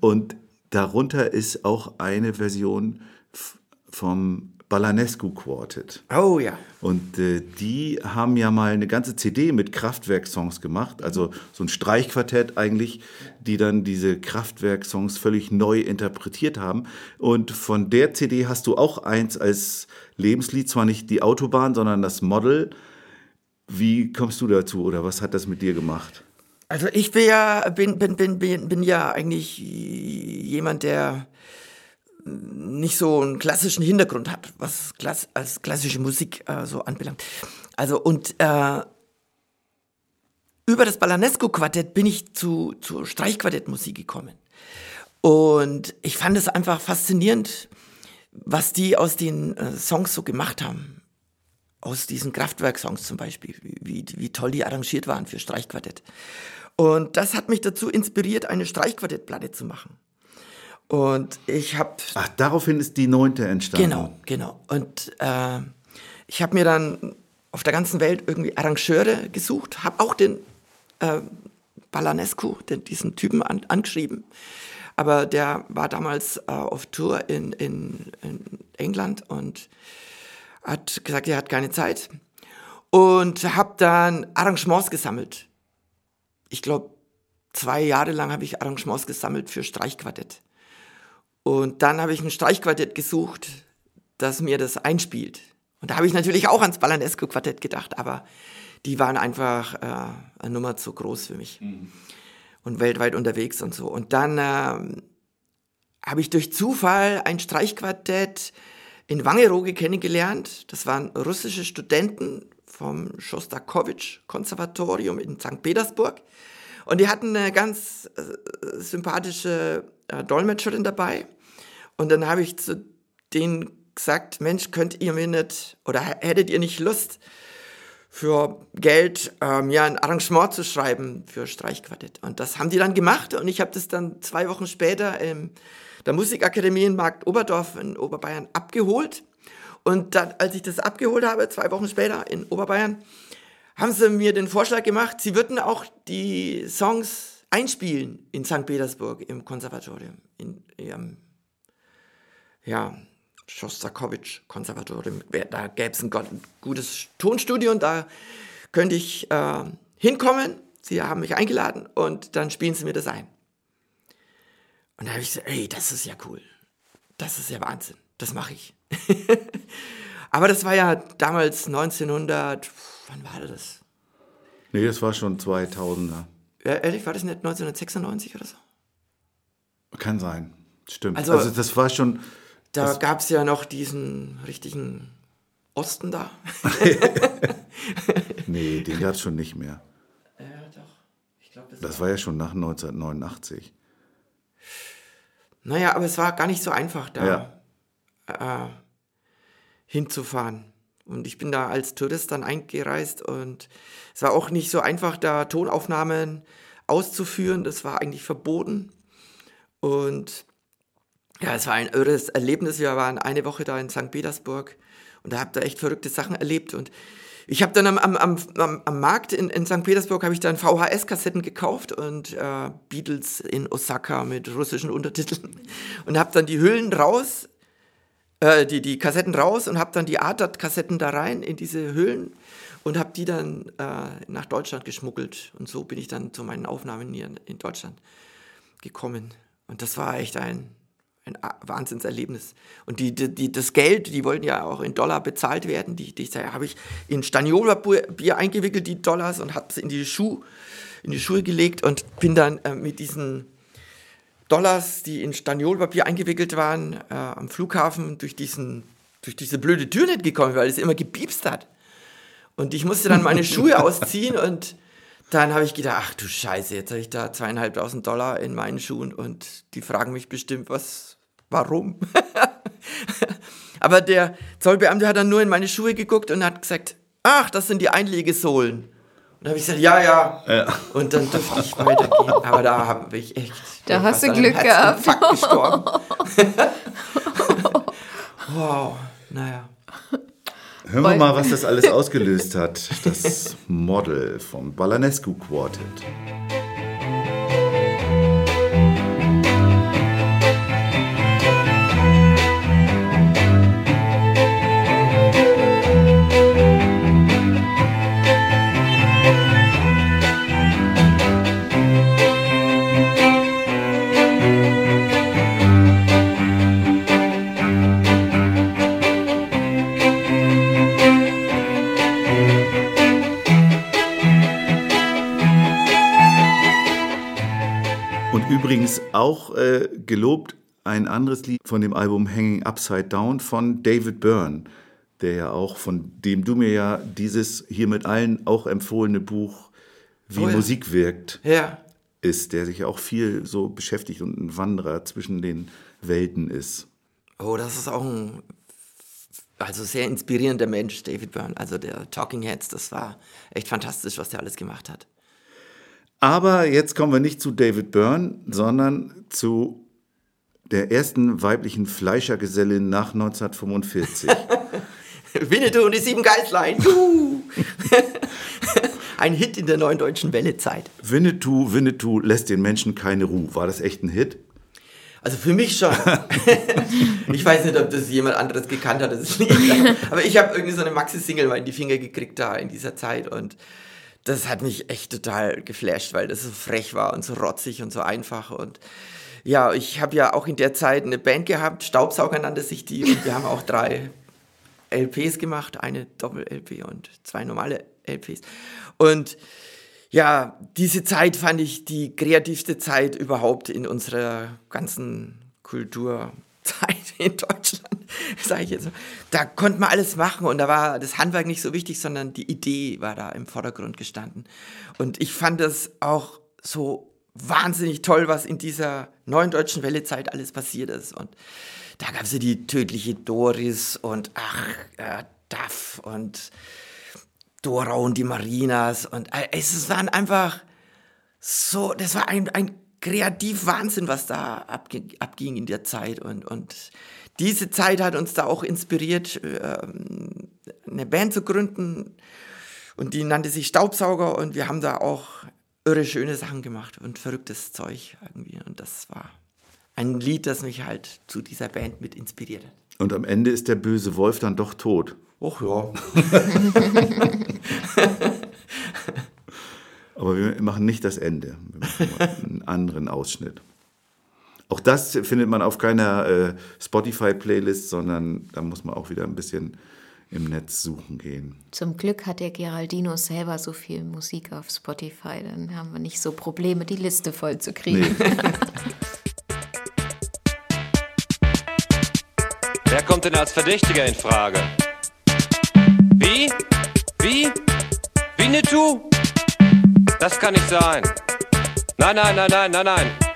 Und darunter ist auch eine Version vom Balanescu Quartet. oh ja. Und äh, die haben ja mal eine ganze CD mit Kraftwerk-Songs gemacht, also so ein Streichquartett eigentlich, die dann diese Kraftwerk-Songs völlig neu interpretiert haben. Und von der CD hast du auch eins als Lebenslied, zwar nicht die Autobahn, sondern das Model. Wie kommst du dazu oder was hat das mit dir gemacht? Also ich bin ja, bin, bin, bin, bin, bin ja eigentlich jemand, der nicht so einen klassischen Hintergrund hat, was klass als klassische Musik äh, so anbelangt. Also und äh, über das Balanesco-Quartett bin ich zu, zu Streichquartettmusik gekommen. Und ich fand es einfach faszinierend, was die aus den äh, Songs so gemacht haben. aus diesen Kraftwerk-Songs zum Beispiel, wie, wie toll die arrangiert waren für Streichquartett. Und das hat mich dazu inspiriert, eine Streichquartettplatte zu machen. Und ich habe Ach, daraufhin ist die neunte entstanden. Genau, genau. Und äh, ich habe mir dann auf der ganzen Welt irgendwie Arrangeure gesucht, habe auch den äh, Balanescu, den, diesen Typen, an, angeschrieben. Aber der war damals äh, auf Tour in, in, in England und hat gesagt, er hat keine Zeit. Und habe dann Arrangements gesammelt. Ich glaube, zwei Jahre lang habe ich Arrangements gesammelt für Streichquartett. Und dann habe ich ein Streichquartett gesucht, das mir das einspielt. Und da habe ich natürlich auch ans Balanesco-Quartett gedacht, aber die waren einfach äh, eine Nummer zu groß für mich. Und weltweit unterwegs und so. Und dann ähm, habe ich durch Zufall ein Streichquartett in Wangerooge kennengelernt. Das waren russische Studenten vom Schostakowitsch-Konservatorium in St. Petersburg. Und die hatten eine ganz äh, sympathische Dolmetscherin dabei. Und dann habe ich zu denen gesagt, Mensch, könnt ihr mir nicht, oder hättet ihr nicht Lust, für Geld äh, mir ein Arrangement zu schreiben für Streichquartett. Und das haben die dann gemacht und ich habe das dann zwei Wochen später in der Musikakademie in Markt Oberdorf in Oberbayern abgeholt. Und dann, als ich das abgeholt habe, zwei Wochen später in Oberbayern, haben sie mir den Vorschlag gemacht, sie würden auch die Songs einspielen in St. Petersburg im Konservatorium, in ihrem, ja, Schostakowitsch-Konservatorium. Da gäbe es ein gutes Tonstudio und da könnte ich äh, hinkommen. Sie haben mich eingeladen und dann spielen sie mir das ein. Und da habe ich gesagt, ey, das ist ja cool. Das ist ja Wahnsinn. Das mache ich. <laughs> Aber das war ja damals 1900, wann war das? Nee, das war schon 2000er. Ehrlich, war das nicht 1996 oder so? Kann sein. Stimmt. Also- Also, das war schon. Da gab es ja noch diesen richtigen Osten da. <laughs> Nee, den gab es schon nicht mehr. Ja, doch. Ich glaube, das, Das war ja schon nach 1989. Naja, aber es war gar nicht so einfach, da Ja. äh, hinzufahren. Und ich bin da als Tourist dann eingereist und es war auch nicht so einfach, da Tonaufnahmen auszuführen. Das war eigentlich verboten. Und ja, es war ein irres Erlebnis. Wir waren eine Woche da in St. Petersburg und da habt ihr echt verrückte Sachen erlebt. Und ich habe dann am, am, am, am, am Markt in, in St. Petersburg habe ich dann VHS-Kassetten gekauft und äh, Beatles in Osaka mit russischen Untertiteln und habe dann die Hüllen raus, äh, die, die Kassetten raus und habe dann die ATAT-Kassetten da rein in diese Hüllen und habe die dann äh, nach Deutschland geschmuggelt. Und so bin ich dann zu meinen Aufnahmen hier in, Deutschland gekommen. Und das war echt ein, ein A- Wahnsinnserlebnis. Und die, die, das Geld, die wollten ja auch in Dollar bezahlt werden. Die, die habe ich in Staniola-Bier eingewickelt, die Dollars, und habe sie in die, in die Schuhe gelegt und bin dann äh, mit diesen Dollars, die in Staniolpapier eingewickelt waren, äh, am Flughafen durch, diesen, durch diese blöde Tür nicht gekommen, weil es immer gepiepst hat. Und ich musste dann meine <laughs> Schuhe ausziehen und dann habe ich gedacht, ach du Scheiße, jetzt habe ich da zweieinhalbtausend Dollar in meinen Schuhen und die fragen mich bestimmt, was, warum? <laughs> Aber der Zollbeamte hat dann nur in meine Schuhe geguckt und hat gesagt, ach, das sind die Einlegesohlen. Und da habe ich gesagt, ja, ja. Und dann durfte ich weitergehen. Aber da habe ich echt. Da hast du Glück gehabt. Gestorben. <laughs> wow, naja. Hören wir mal, was das alles ausgelöst hat. Das Model vom Balanescu Quartet. Übrigens auch äh, gelobt ein anderes Lied von dem Album Hanging Upside Down von David Byrne, der ja auch, von dem du mir ja dieses hier mit allen auch empfohlene Buch Wie Oh ja. Musik wirkt Ja, ist, der sich ja auch viel so beschäftigt und ein Wanderer zwischen den Welten ist. Oh, das ist auch ein also sehr inspirierender Mensch, David Byrne. Also der Talking Heads, das war echt fantastisch, was der alles gemacht hat. Aber jetzt kommen wir nicht zu David Byrne, sondern zu der ersten weiblichen Fleischergesellin nach 1945. <laughs> Winnetou und die sieben Geißlein. Juhu. <laughs> Ein Hit in der neuen deutschen Wellezeit. Winnetou, Winnetou lässt den Menschen keine Ruhe. War das echt ein Hit? Also für mich schon. <laughs> ich weiß nicht, ob das jemand anderes gekannt hat, das Lied. Aber ich habe irgendwie so eine Maxi-Single mal in die Finger gekriegt da in dieser Zeit und das hat mich echt total geflasht, weil das so frech war und so rotzig und so einfach. Und ja, ich habe ja auch in der Zeit eine Band gehabt, Staubsauger nannte sich die. Und wir haben auch drei LPs gemacht, eine Doppel-LP und zwei normale LPs. Und ja, diese Zeit fand ich die kreativste Zeit überhaupt in unserer ganzen Kulturzeit in Deutschland, <laughs> sage ich jetzt. Da konnte man alles machen und da war das Handwerk nicht so wichtig, sondern die Idee war da im Vordergrund gestanden. Und ich fand das auch so wahnsinnig toll, was in dieser neuen deutschen Wellezeit alles passiert ist. Und da gab es ja die tödliche Doris und ach, äh, Duff und Dora und die Marinas und äh, es waren einfach so, das war ein, ein Kreativ-Wahnsinn, was da abge abging in der Zeit und, und diese Zeit hat uns da auch inspiriert, ähm, eine Band zu gründen und die nannte sich Staubsauger und wir haben da auch irre schöne Sachen gemacht und verrücktes Zeug irgendwie und das war ein Lied, das mich halt zu dieser Band mit inspiriert hat. Und am Ende ist der böse Wolf dann doch tot. Och ja. <laughs> Aber wir machen nicht das Ende. Wir machen einen anderen Ausschnitt. Auch das findet man auf keiner äh, Spotify-Playlist, sondern da muss man auch wieder ein bisschen im Netz suchen gehen. Zum Glück hat der Geraldino selber so viel Musik auf Spotify, dann haben wir nicht so Probleme, die Liste voll zu kriegen. <laughs> Wer kommt denn als Verdächtiger in Frage? Wie? Wie? Winnetou? Das kann nicht sein. Nein, nein, nein, nein, nein, nein.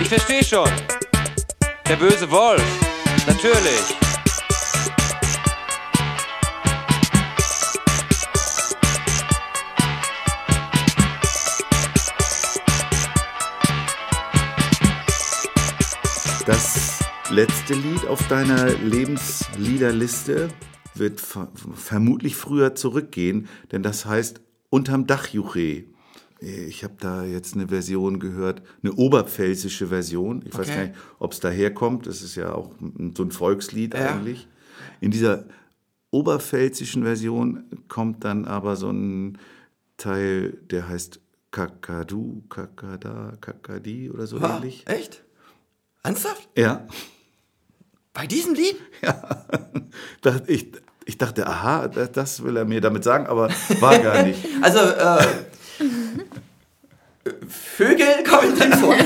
Ich verstehe schon. Der böse Wolf. Natürlich. Das letzte Lied auf deiner Lebensliederliste wird ver vermutlich früher zurückgehen, denn das heißt Unterm Dach Juche. Ich habe da jetzt eine Version gehört, eine oberpfälzische Version. Ich weiß Okay. gar nicht, ob es daherkommt. Das ist ja auch so ein Volkslied Ja. eigentlich. In dieser oberpfälzischen Version kommt dann aber so ein Teil, der heißt Kakadu, Kakada, Kakadi oder so Ah, ähnlich. echt? Ernsthaft? Ja. Bei diesem Lied? <laughs> Da- Ich, ich dachte, aha, das, das will er mir damit sagen, aber war gar nicht. <laughs> Also, äh, Vögel kommen drin vor.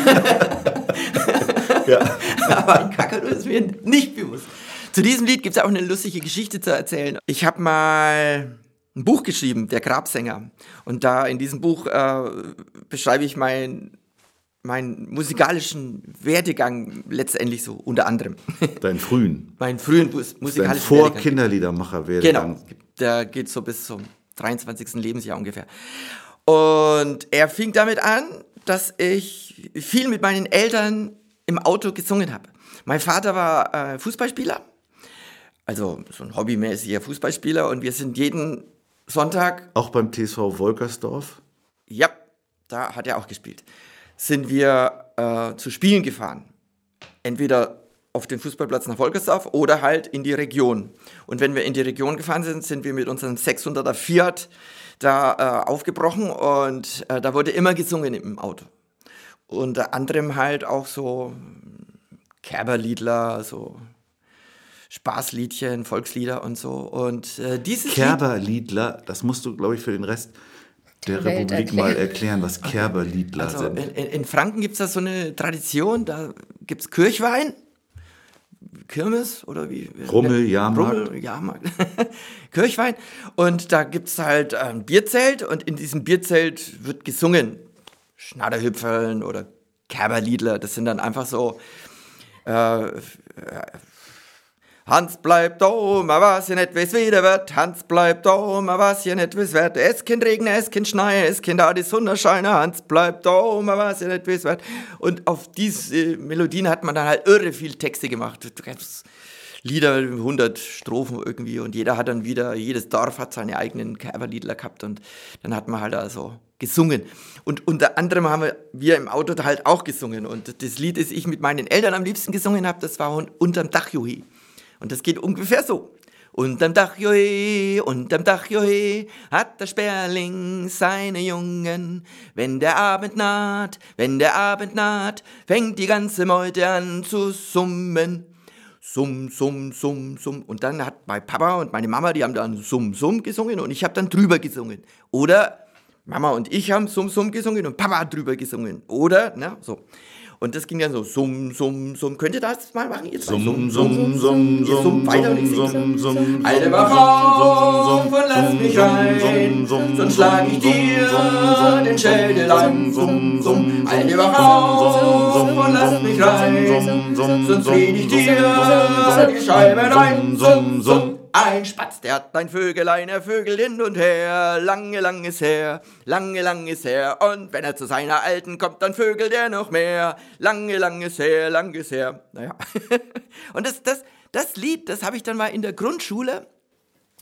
Ja. <laughs> Aber ein Kakadu ist mir nicht bewusst. Zu diesem Lied gibt es auch eine lustige Geschichte zu erzählen. Ich habe mal ein Buch geschrieben, Der Grabsänger. Und da in diesem Buch äh, beschreibe ich mein, meinen musikalischen Werdegang letztendlich so, unter anderem. Deinen frühen, <laughs> meinen frühen dein musikalischen vor Werdegang. Kinderliedermacher wäre Genau, der geht so bis zum 23. Lebensjahr ungefähr. Und er fing damit an, dass ich viel mit meinen Eltern im Auto gesungen habe. Mein Vater war äh, Fußballspieler, also so ein hobbymäßiger Fußballspieler und wir sind jeden Sonntag Auch beim TSV Wolkersdorf. ja, da hat er auch gespielt. Sind wir äh, zu Spielen gefahren. Entweder auf den Fußballplatz nach Wolkersdorf oder halt in die Region. Und wenn wir in die Region gefahren sind, sind wir mit unserem 600er Fiat da äh, aufgebrochen und äh, da wurde immer gesungen im Auto. Unter anderem halt auch so Kerberliedler, so Spaßliedchen, Volkslieder und so. Und äh, dieses Lied- Kerberliedler, das musst du, glaube ich, für den Rest der Welt Republik erklären. mal erklären, was Kerberliedler Also sind. in, in, in Franken gibt es da so eine Tradition, da gibt es Kirchwein, Kirmes oder wie? Rummel, Jahrmarkt. Rummel, Jahrmarkt. <laughs> Kirchwein. Und da gibt es halt ein Bierzelt und in diesem Bierzelt wird gesungen. Schnatterhüpfeln oder Kerberliedler, das sind dann einfach so äh, äh, Hans bleibt da, man weiß ja nicht, wie's wieder wird. Hans bleibt da, man weiß ja nicht, wie's wird. Es kann regnen, es kann schneien, es kann da die Sonne scheinen. Hans bleibt da, man weiß ja nicht, wie's wird. Und auf diese Melodien hat man dann halt irre viel Texte gemacht. Lieder, 100 Strophen irgendwie und jeder hat dann wieder, jedes Dorf hat seine eigenen Coverliedler gehabt und dann hat man halt also gesungen. Und unter anderem haben wir, im Auto halt auch gesungen und das Lied, das ich mit meinen Eltern am liebsten gesungen habe, das war Unterm Dach, Juhi. Und das geht ungefähr so. Unterm Dach, Johe, unterm Dach, Johe, hat der Sperling seine Jungen. Wenn der Abend naht, wenn der Abend naht, fängt die ganze Meute an zu summen. Summ, summ, summ, summ. Und dann hat mein Papa und meine Mama, die haben dann Summ, Summ gesungen und ich habe dann drüber gesungen. Oder Mama und ich haben Summ, Summ gesungen und Papa hat drüber gesungen. Oder, na, so. Und das ging dann so Summ, Summ, Summ. Könnt ihr das mal machen? Jetzt Summ, summ, summ, Ihr summt weiter und ich summ, sing summ, summ, Alte summ, wach summ, auf summ, und lass summ, mich summ, rein, summ, summ, sonst schlag ich summ, dir summ, summ, den Schädel ein. Summ, summ, Alte wach auf und lass mich rein, sonst dreh ich dir die Scheibe rein. Summ, summ. Ein Spatz, der hat ein Vögelein, er vögelt hin und her, lange, lang ist her, lange, lang ist her. Und wenn er zu seiner Alten kommt, dann vögelt er noch mehr, lange, lang ist her, lang ist her. Naja. <laughs> Und das, das, das Lied, das habe ich dann mal in der Grundschule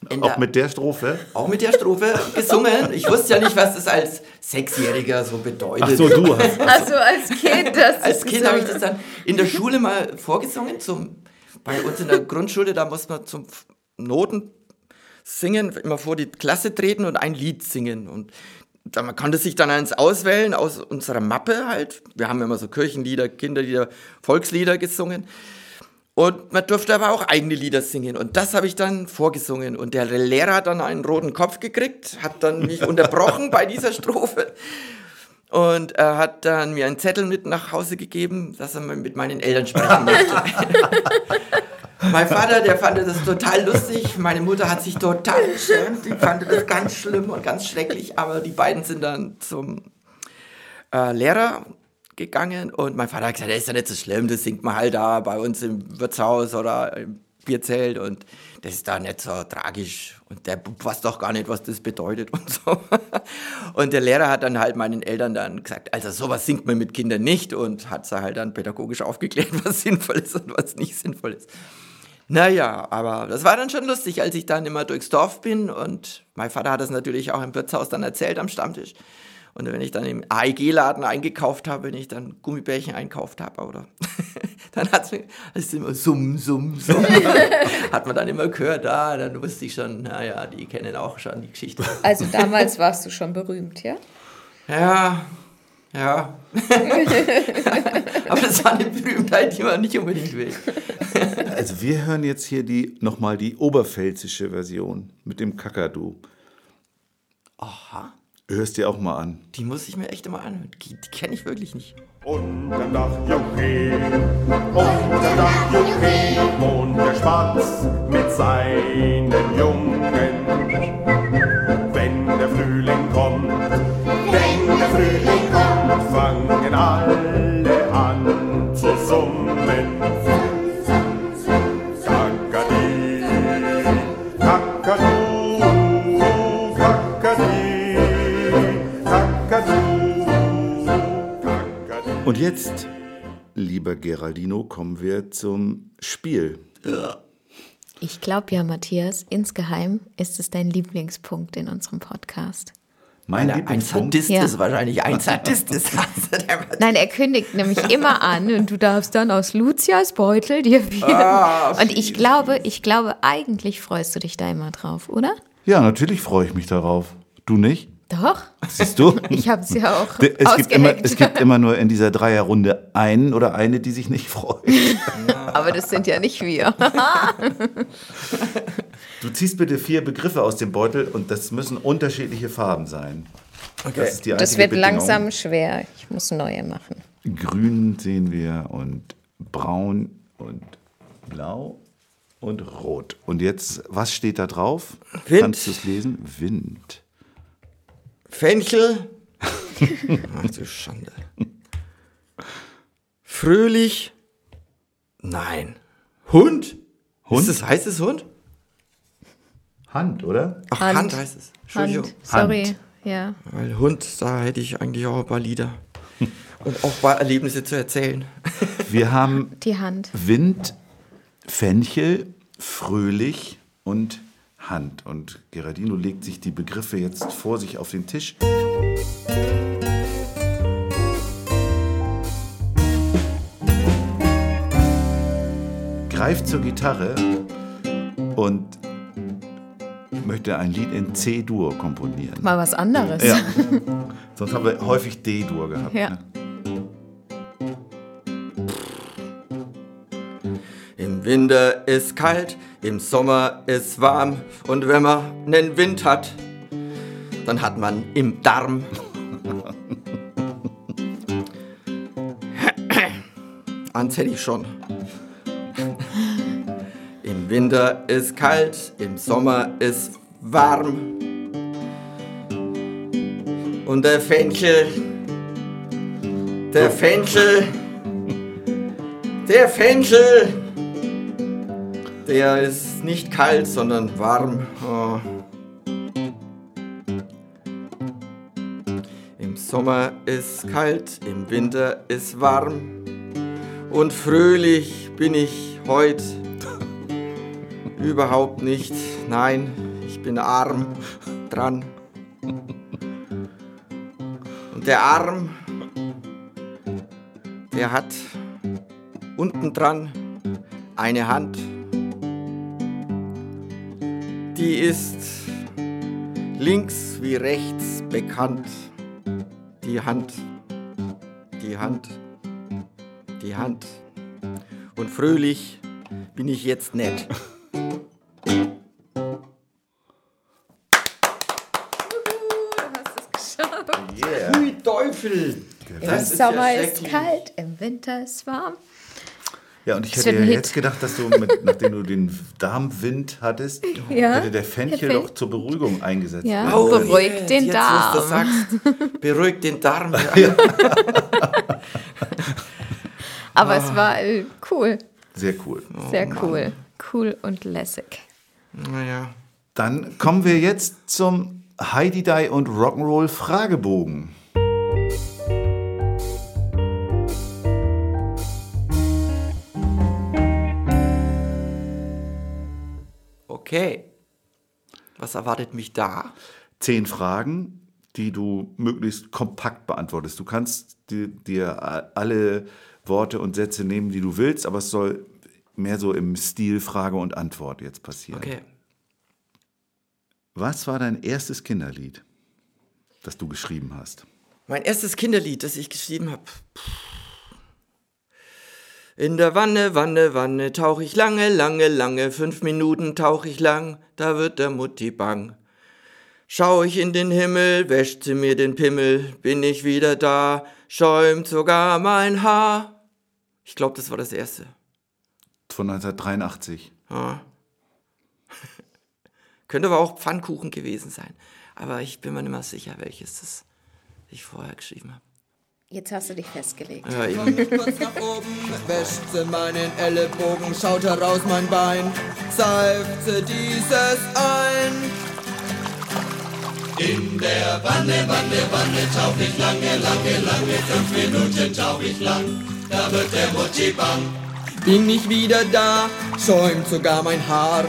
in Auch der, mit der Strophe? auch mit der Strophe <laughs> gesungen. Ich wusste ja nicht, was das als Sechsjähriger so bedeutet. Ach so, du hast. <laughs> Also als Kind, das Als Kind habe ich das dann in der Schule mal vorgesungen. Zum, bei uns in der Grundschule, da muss man zum Noten singen, immer vor die Klasse treten und ein Lied singen. Und man konnte sich dann eins auswählen aus unserer Mappe halt. Wir haben immer so Kirchenlieder, Kinderlieder, Volkslieder gesungen. Und man durfte aber auch eigene Lieder singen. Und das habe ich dann vorgesungen. Und der Lehrer hat dann einen roten Kopf gekriegt, hat dann mich unterbrochen bei dieser Strophe. Und er hat dann mir einen Zettel mit nach Hause gegeben, dass er mit meinen Eltern sprechen möchte. <laughs> mein Vater, der fand das total lustig. Meine Mutter hat sich total geschämt. Die fand das ganz schlimm und ganz schrecklich. Aber die beiden sind dann zum äh, Lehrer gegangen und mein Vater hat gesagt, das ist ja nicht so schlimm, das singt man halt da bei uns im Wirtshaus oder im Bierzelt und das ist da nicht so tragisch und der Bub weiß doch gar nicht, was das bedeutet und so. <laughs> Und der Lehrer hat dann halt meinen Eltern dann gesagt, also sowas singt man mit Kindern nicht und hat sie halt dann pädagogisch aufgeklärt, <laughs> was sinnvoll ist und was nicht sinnvoll ist. Naja, aber das war dann schon lustig, als ich dann immer durchs Dorf bin und mein Vater hat das natürlich auch im Wirtshaus dann erzählt am Stammtisch. Und wenn ich dann im AEG-Laden eingekauft habe, wenn ich dann Gummibärchen einkauft habe, oder <laughs> dann hat es immer summ, summ, summ. <laughs> hat man dann immer gehört, ah, dann wusste ich schon, naja, die kennen auch schon die Geschichte. Also damals <laughs> warst du schon berühmt, ja? Ja, ja. <laughs> Aber das war eine Berühmtheit, die man nicht unbedingt will. Also wir hören jetzt hier die nochmal die oberpfälzische Version mit dem Kakadu. Aha, Hörst dir auch mal an. die muss ich mir echt immer anhören. Die, die kenne ich wirklich nicht. Unterm Dach Juche, unterm Dach Juche, wohnt der Spatz mit seinen Jungen. Alle an zu summen. Kakadi, Kakadu, Kakadi, Kakadu, Kakadi. Und jetzt, lieber Geraldino, kommen wir zum Spiel. Ich glaube ja, Matthias, insgeheim ist es dein Lieblingspunkt in unserem Podcast. Mein Ein Lieblingspunkt. Sadist Ja. ist wahrscheinlich ein Sadist. Ist <laughs> Nein, er kündigt nämlich immer an und du darfst dann aus Lucias Beutel dir wieder. Ah, und ich glaube, ich glaube, eigentlich freust du dich da immer drauf, oder? Ja, natürlich freue ich mich darauf. Du nicht? Doch. Siehst du? Ich habe es ja auch es gibt, immer, es gibt immer nur in dieser Dreierrunde einen oder eine, die sich nicht freut. <laughs> Aber das sind ja nicht wir. Du ziehst bitte vier Begriffe aus dem Beutel und das müssen unterschiedliche Farben sein. Das ist die Das einzige wird Bedingung. langsam schwer. Ich muss neue machen. Grün sehen wir und braun und blau und rot. Und jetzt, was steht da drauf? Wind. Kannst du es lesen? Wind. Fenchel. Ach du Schande. Fröhlich. Nein. Hund. Hund? Ist es, heißt es Hund? Hand, oder? Ach, Hand. Hand, heißt es. Entschuldigung. Hand. Sorry. Hand. Ja. Weil Hund, da hätte ich eigentlich auch ein paar Lieder. <laughs> Und auch ein paar Erlebnisse zu erzählen. Wir haben Die Hand. Wind, Fenchel, Fröhlich und Hand. Und Gerardino legt sich die Begriffe jetzt vor sich auf den Tisch. Greift zur Gitarre und möchte ein Lied in C-Dur komponieren. Mal was anderes. Ja. <laughs> Sonst haben wir häufig D-Dur gehabt. Ja. Ne? Im Winter ist kalt, im Sommer ist warm. Und wenn man einen Wind hat, dann hat man im Darm. <laughs> Ans hätte ich schon. Im Winter ist kalt, im Sommer ist warm. Und der Fenchel, der Fenchel, der Fenchel, der ist nicht kalt, sondern warm. Oh. Im Sommer ist kalt, im Winter ist warm. Und fröhlich bin ich heute <laughs> überhaupt nicht. Nein, ich bin arm dran. Und der Arm, der hat unten dran eine Hand. Die ist links wie rechts bekannt. Die Hand, die Hand, die Hand. Und fröhlich bin ich jetzt nett. Hui Teufel! Im Sommer ist kalt, im Winter ist warm. Ja, und ich Das hätte ja jetzt gedacht, dass du, mit, <laughs> nachdem du den Darmwind hattest, Ja, hätte der Fenchel der Fen- doch zur Beruhigung eingesetzt Ja. werden. Oh, Beruhigt den jetzt, Darm. Was du sagst. <laughs> Beruhigt den Darm. <laughs> Ja. Aber es war äh, cool. Sehr cool. Sehr cool. Cool und lässig. Naja. Dann kommen wir jetzt zum Heidi Die und Rock'n'Roll Fragebogen. Okay. Was erwartet mich da? Zehn Fragen, die du möglichst kompakt beantwortest. Du kannst dir, alle Worte und Sätze nehmen, die du willst, aber es soll mehr so im Stil Frage und Antwort jetzt passieren. Okay. Was war dein erstes Kinderlied, das du geschrieben hast? Mein erstes Kinderlied, das ich geschrieben habe. In der Wanne, Wanne, Wanne tauch ich lange, lange, lange, fünf Minuten tauch ich lang, da wird der Mutti bang. Schau ich in den Himmel, wäscht sie mir den Pimmel, bin ich wieder da, schäumt sogar mein Haar. Ich glaube, das war das erste. Von 1983. Ja. <laughs> Könnte aber auch Pfannkuchen gewesen sein. Aber ich bin mir nicht mehr sicher, welches das ich vorher geschrieben habe. Jetzt hast du dich festgelegt. Ja, eben. kurz nach oben, wäscht sie meinen Ellenbogen, schaut heraus mein Bein, seift sie dieses ein. Bin ich wieder da, schäumt sogar mein Haar,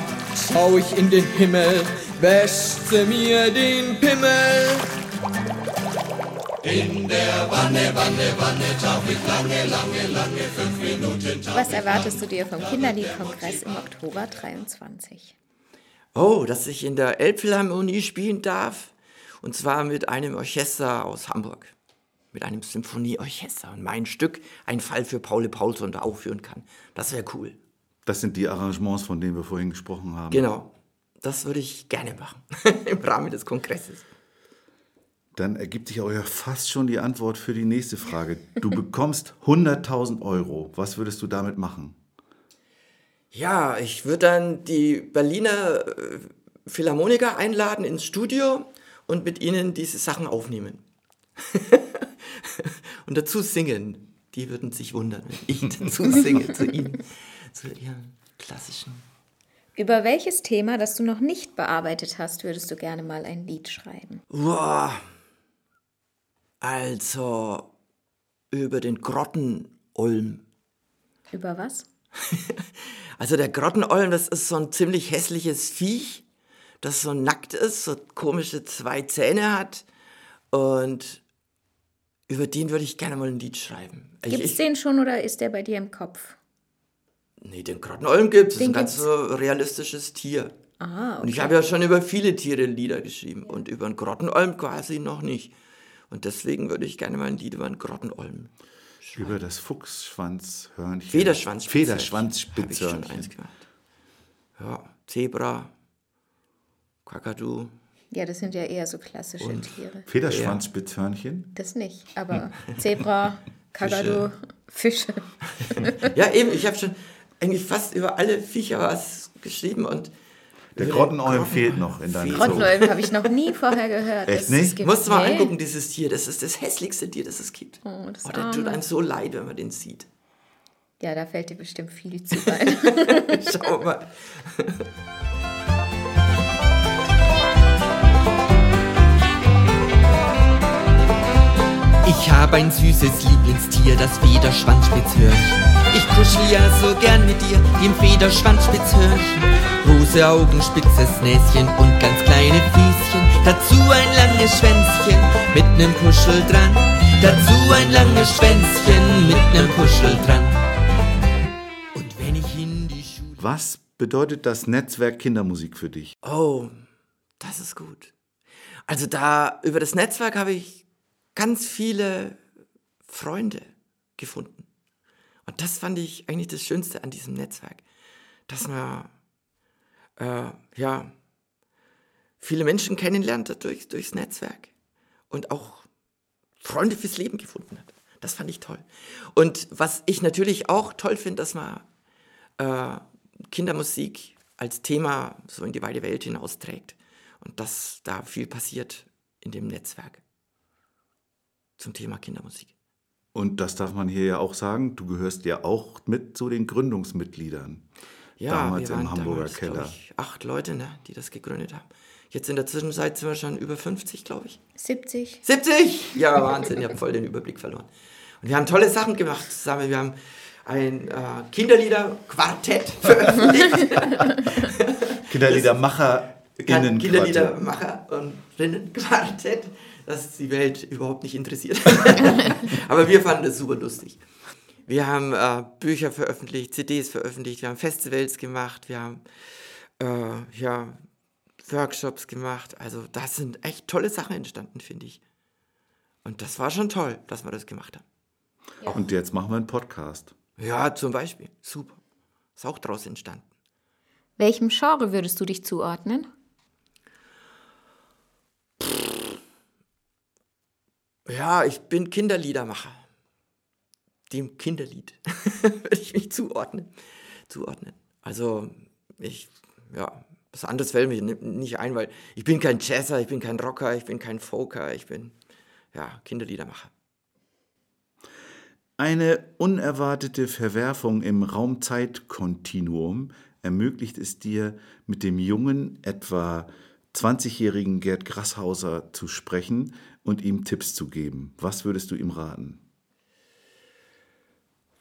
schau ich in den Himmel, wäscht sie mir den Pimmel. Was erwartest du dir vom Kinderliedkongress im Oktober 23? Oh, dass ich in der Elbphilharmonie spielen darf. Und zwar mit einem Orchester aus Hamburg. Mit einem Symphonieorchester. Und mein Stück, ein Fall für Paul Paulson, da aufführen kann. Das wäre cool. Das sind die Arrangements, von denen wir vorhin gesprochen haben. Genau. Das würde ich gerne machen. <laughs> Im Rahmen des Kongresses. Dann ergibt sich auch ja fast schon die Antwort für die nächste Frage. Du bekommst 100.000 Euro. Was würdest du damit machen? Ja, ich würde dann die Berliner äh, Philharmoniker einladen ins Studio und mit ihnen diese Sachen aufnehmen. <laughs> und dazu singen. Die würden sich wundern, wenn ich <laughs> dazu singe zu ihnen, zu ihren klassischen Über welches Thema, das du noch nicht bearbeitet hast, würdest du gerne mal ein Lied schreiben? Boah. Also über den Grottenolm. Über was? <laughs> Also der Grottenolm, das ist so ein ziemlich hässliches Viech, das so nackt ist, so komische zwei Zähne hat. Und über den würde ich gerne mal ein Lied schreiben. Gibt es den schon oder ist der bei dir im Kopf? Nee, den Grottenolm gibt es. Das ist Den ein ganz gibt's. so realistisches Tier. Ah, Und ich habe ja schon über viele Tiere Lieder geschrieben und über einen Grottenolm quasi noch nicht. Und deswegen würde ich gerne mal ein Lied über einen Grottenolm. Über das Fuchsschwanzhörnchen. Federschwanz. Habe ich schon Federschwanzspitzhörnchen. eins gemacht. Ja, Zebra, Kakadu. Ja, das sind ja eher so klassische Tiere. Federschwanzspitzhörnchen? Das nicht, aber Zebra, <laughs> Kakadu, Fische. Ja, eben, ich habe schon eigentlich fast über alle Viecher was geschrieben und Der den Grottenolm Grotten- fehlt noch in deinem Zoo. Grottenolm habe ich noch nie vorher gehört. Echt nicht? Musst du mal angucken, dieses Tier. Das ist das hässlichste Tier, das es gibt. Oh, das oh, der tut einem so leid, wenn man den sieht. Ja, da fällt dir bestimmt viel zu <laughs> ein. Schau mal. Ich habe ein süßes Lieblingstier, das Federschwanzspitzhörnchen. Ich kuschel ja so gern mit dir, dem Federschwanzspitzhörnchen. Rose Augen, spitzes Näschen und ganz kleine Füßchen. Dazu ein langes Schwänzchen mit nem Puschel dran. Dazu ein langes Schwänzchen mit nem Puschel dran. Und wenn ich in die Schule... Was bedeutet das Netzwerk Kindermusik für dich? Oh, das ist gut. Also da über das Netzwerk habe ich ganz viele Freunde gefunden. Und das fand ich eigentlich das Schönste an diesem Netzwerk, dass man äh, ja viele Menschen kennenlernt durch, durchs Netzwerk und auch Freunde fürs Leben gefunden hat. Das fand ich toll. Und was ich natürlich auch toll finde, dass man äh, Kindermusik als Thema so in die weite Welt hinausträgt und dass da viel passiert in dem Netzwerk zum Thema Kindermusik. Und das darf man hier ja auch sagen, du gehörst ja auch mit zu den Gründungsmitgliedern. damals wir waren im Hamburger damals, Keller. Ich, acht Leute, ne, die das gegründet haben. Jetzt in der Zwischenzeit sind wir schon über 50, glaube ich. 70. 70! Ja, Wahnsinn, ich habe voll den Überblick verloren. Und wir haben tolle Sachen gemacht zusammen. Wir haben ein äh, Kinderlieder-Quartett <laughs> veröffentlicht. Kinderliedermacher Kinderliedermacher und Quartett, das die Welt überhaupt nicht interessiert. <laughs> Aber wir fanden es super lustig. Wir haben äh, Bücher veröffentlicht, CDs veröffentlicht, wir haben Festivals gemacht, wir haben äh, ja, Workshops gemacht. Also das sind echt tolle Sachen entstanden, finde ich. Und das war schon toll, dass wir das gemacht haben. Und jetzt machen wir einen Podcast. Ja, zum Beispiel. Super. Ist auch daraus entstanden. Welchem Genre würdest du dich zuordnen? Ja, ich bin Kinderliedermacher. Dem Kinderlied <laughs> würde ich mich zuordnen. zuordnen. Also, ich, ja, was anderes fällt mir ni- nicht ein, weil ich bin kein Jazzer, ich bin kein Rocker, ich bin kein Folker, ich bin, ja, Kinderliedermacher. Eine unerwartete Verwerfung im Raumzeitkontinuum ermöglicht es dir, mit dem jungen, etwa 20-jährigen Gerd Grasshauser zu sprechen und ihm Tipps zu geben. Was würdest du ihm raten?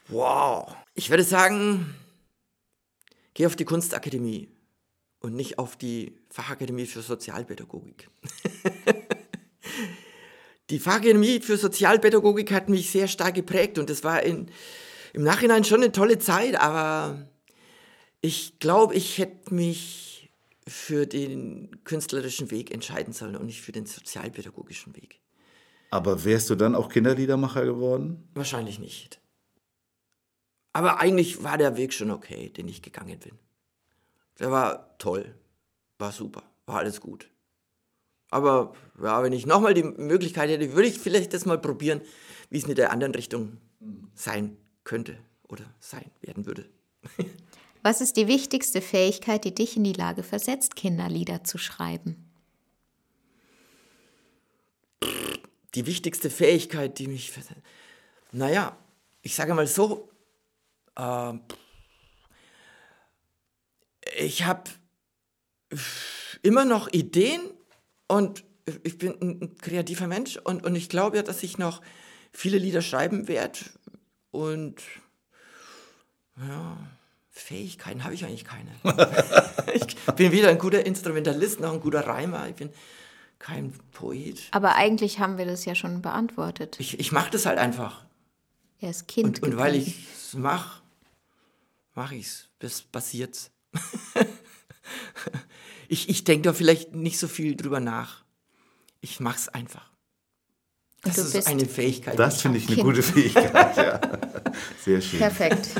Wow. Ich würde sagen, geh auf die Kunstakademie und nicht auf die Fachakademie für Sozialpädagogik. <laughs> die Fachakademie für Sozialpädagogik hat mich sehr stark geprägt und das war in, im Nachhinein schon eine tolle Zeit, aber ich glaube, ich hätte mich für den künstlerischen Weg entscheiden sollen und nicht für den sozialpädagogischen Weg. Aber wärst du dann auch Kinderliedermacher geworden? Wahrscheinlich nicht. Aber eigentlich war der Weg schon okay, den ich gegangen bin. Der war toll, war super, war alles gut. Aber ja, wenn ich nochmal die Möglichkeit hätte, würde ich vielleicht das mal probieren, wie es mit der anderen Richtung sein könnte oder sein werden würde. Was ist die wichtigste Fähigkeit, die dich in die Lage versetzt, Kinderlieder zu schreiben? die wichtigste Fähigkeit, die mich. Naja, ich sage mal so. ähm, ich habe immer noch Ideen und ich bin ein kreativer Mensch und, und ich glaube ja, dass ich noch viele Lieder schreiben werde und ja, Fähigkeiten habe ich eigentlich keine. <laughs> ich bin weder ein guter Instrumentalist noch ein guter Reimer. Ich bin kein Poet. Aber eigentlich haben wir das ja schon beantwortet. Ich, ich mache das halt einfach. Er ist Kind. Und, und weil ich es mache, mache ich es. Das passiert's. <laughs> ich ich denke da vielleicht nicht so viel drüber nach. Ich mache es einfach. Das ist eine Fähigkeit. Das finde ich eine Kind. gute Fähigkeit, ja. <laughs> Sehr schön. Perfekt.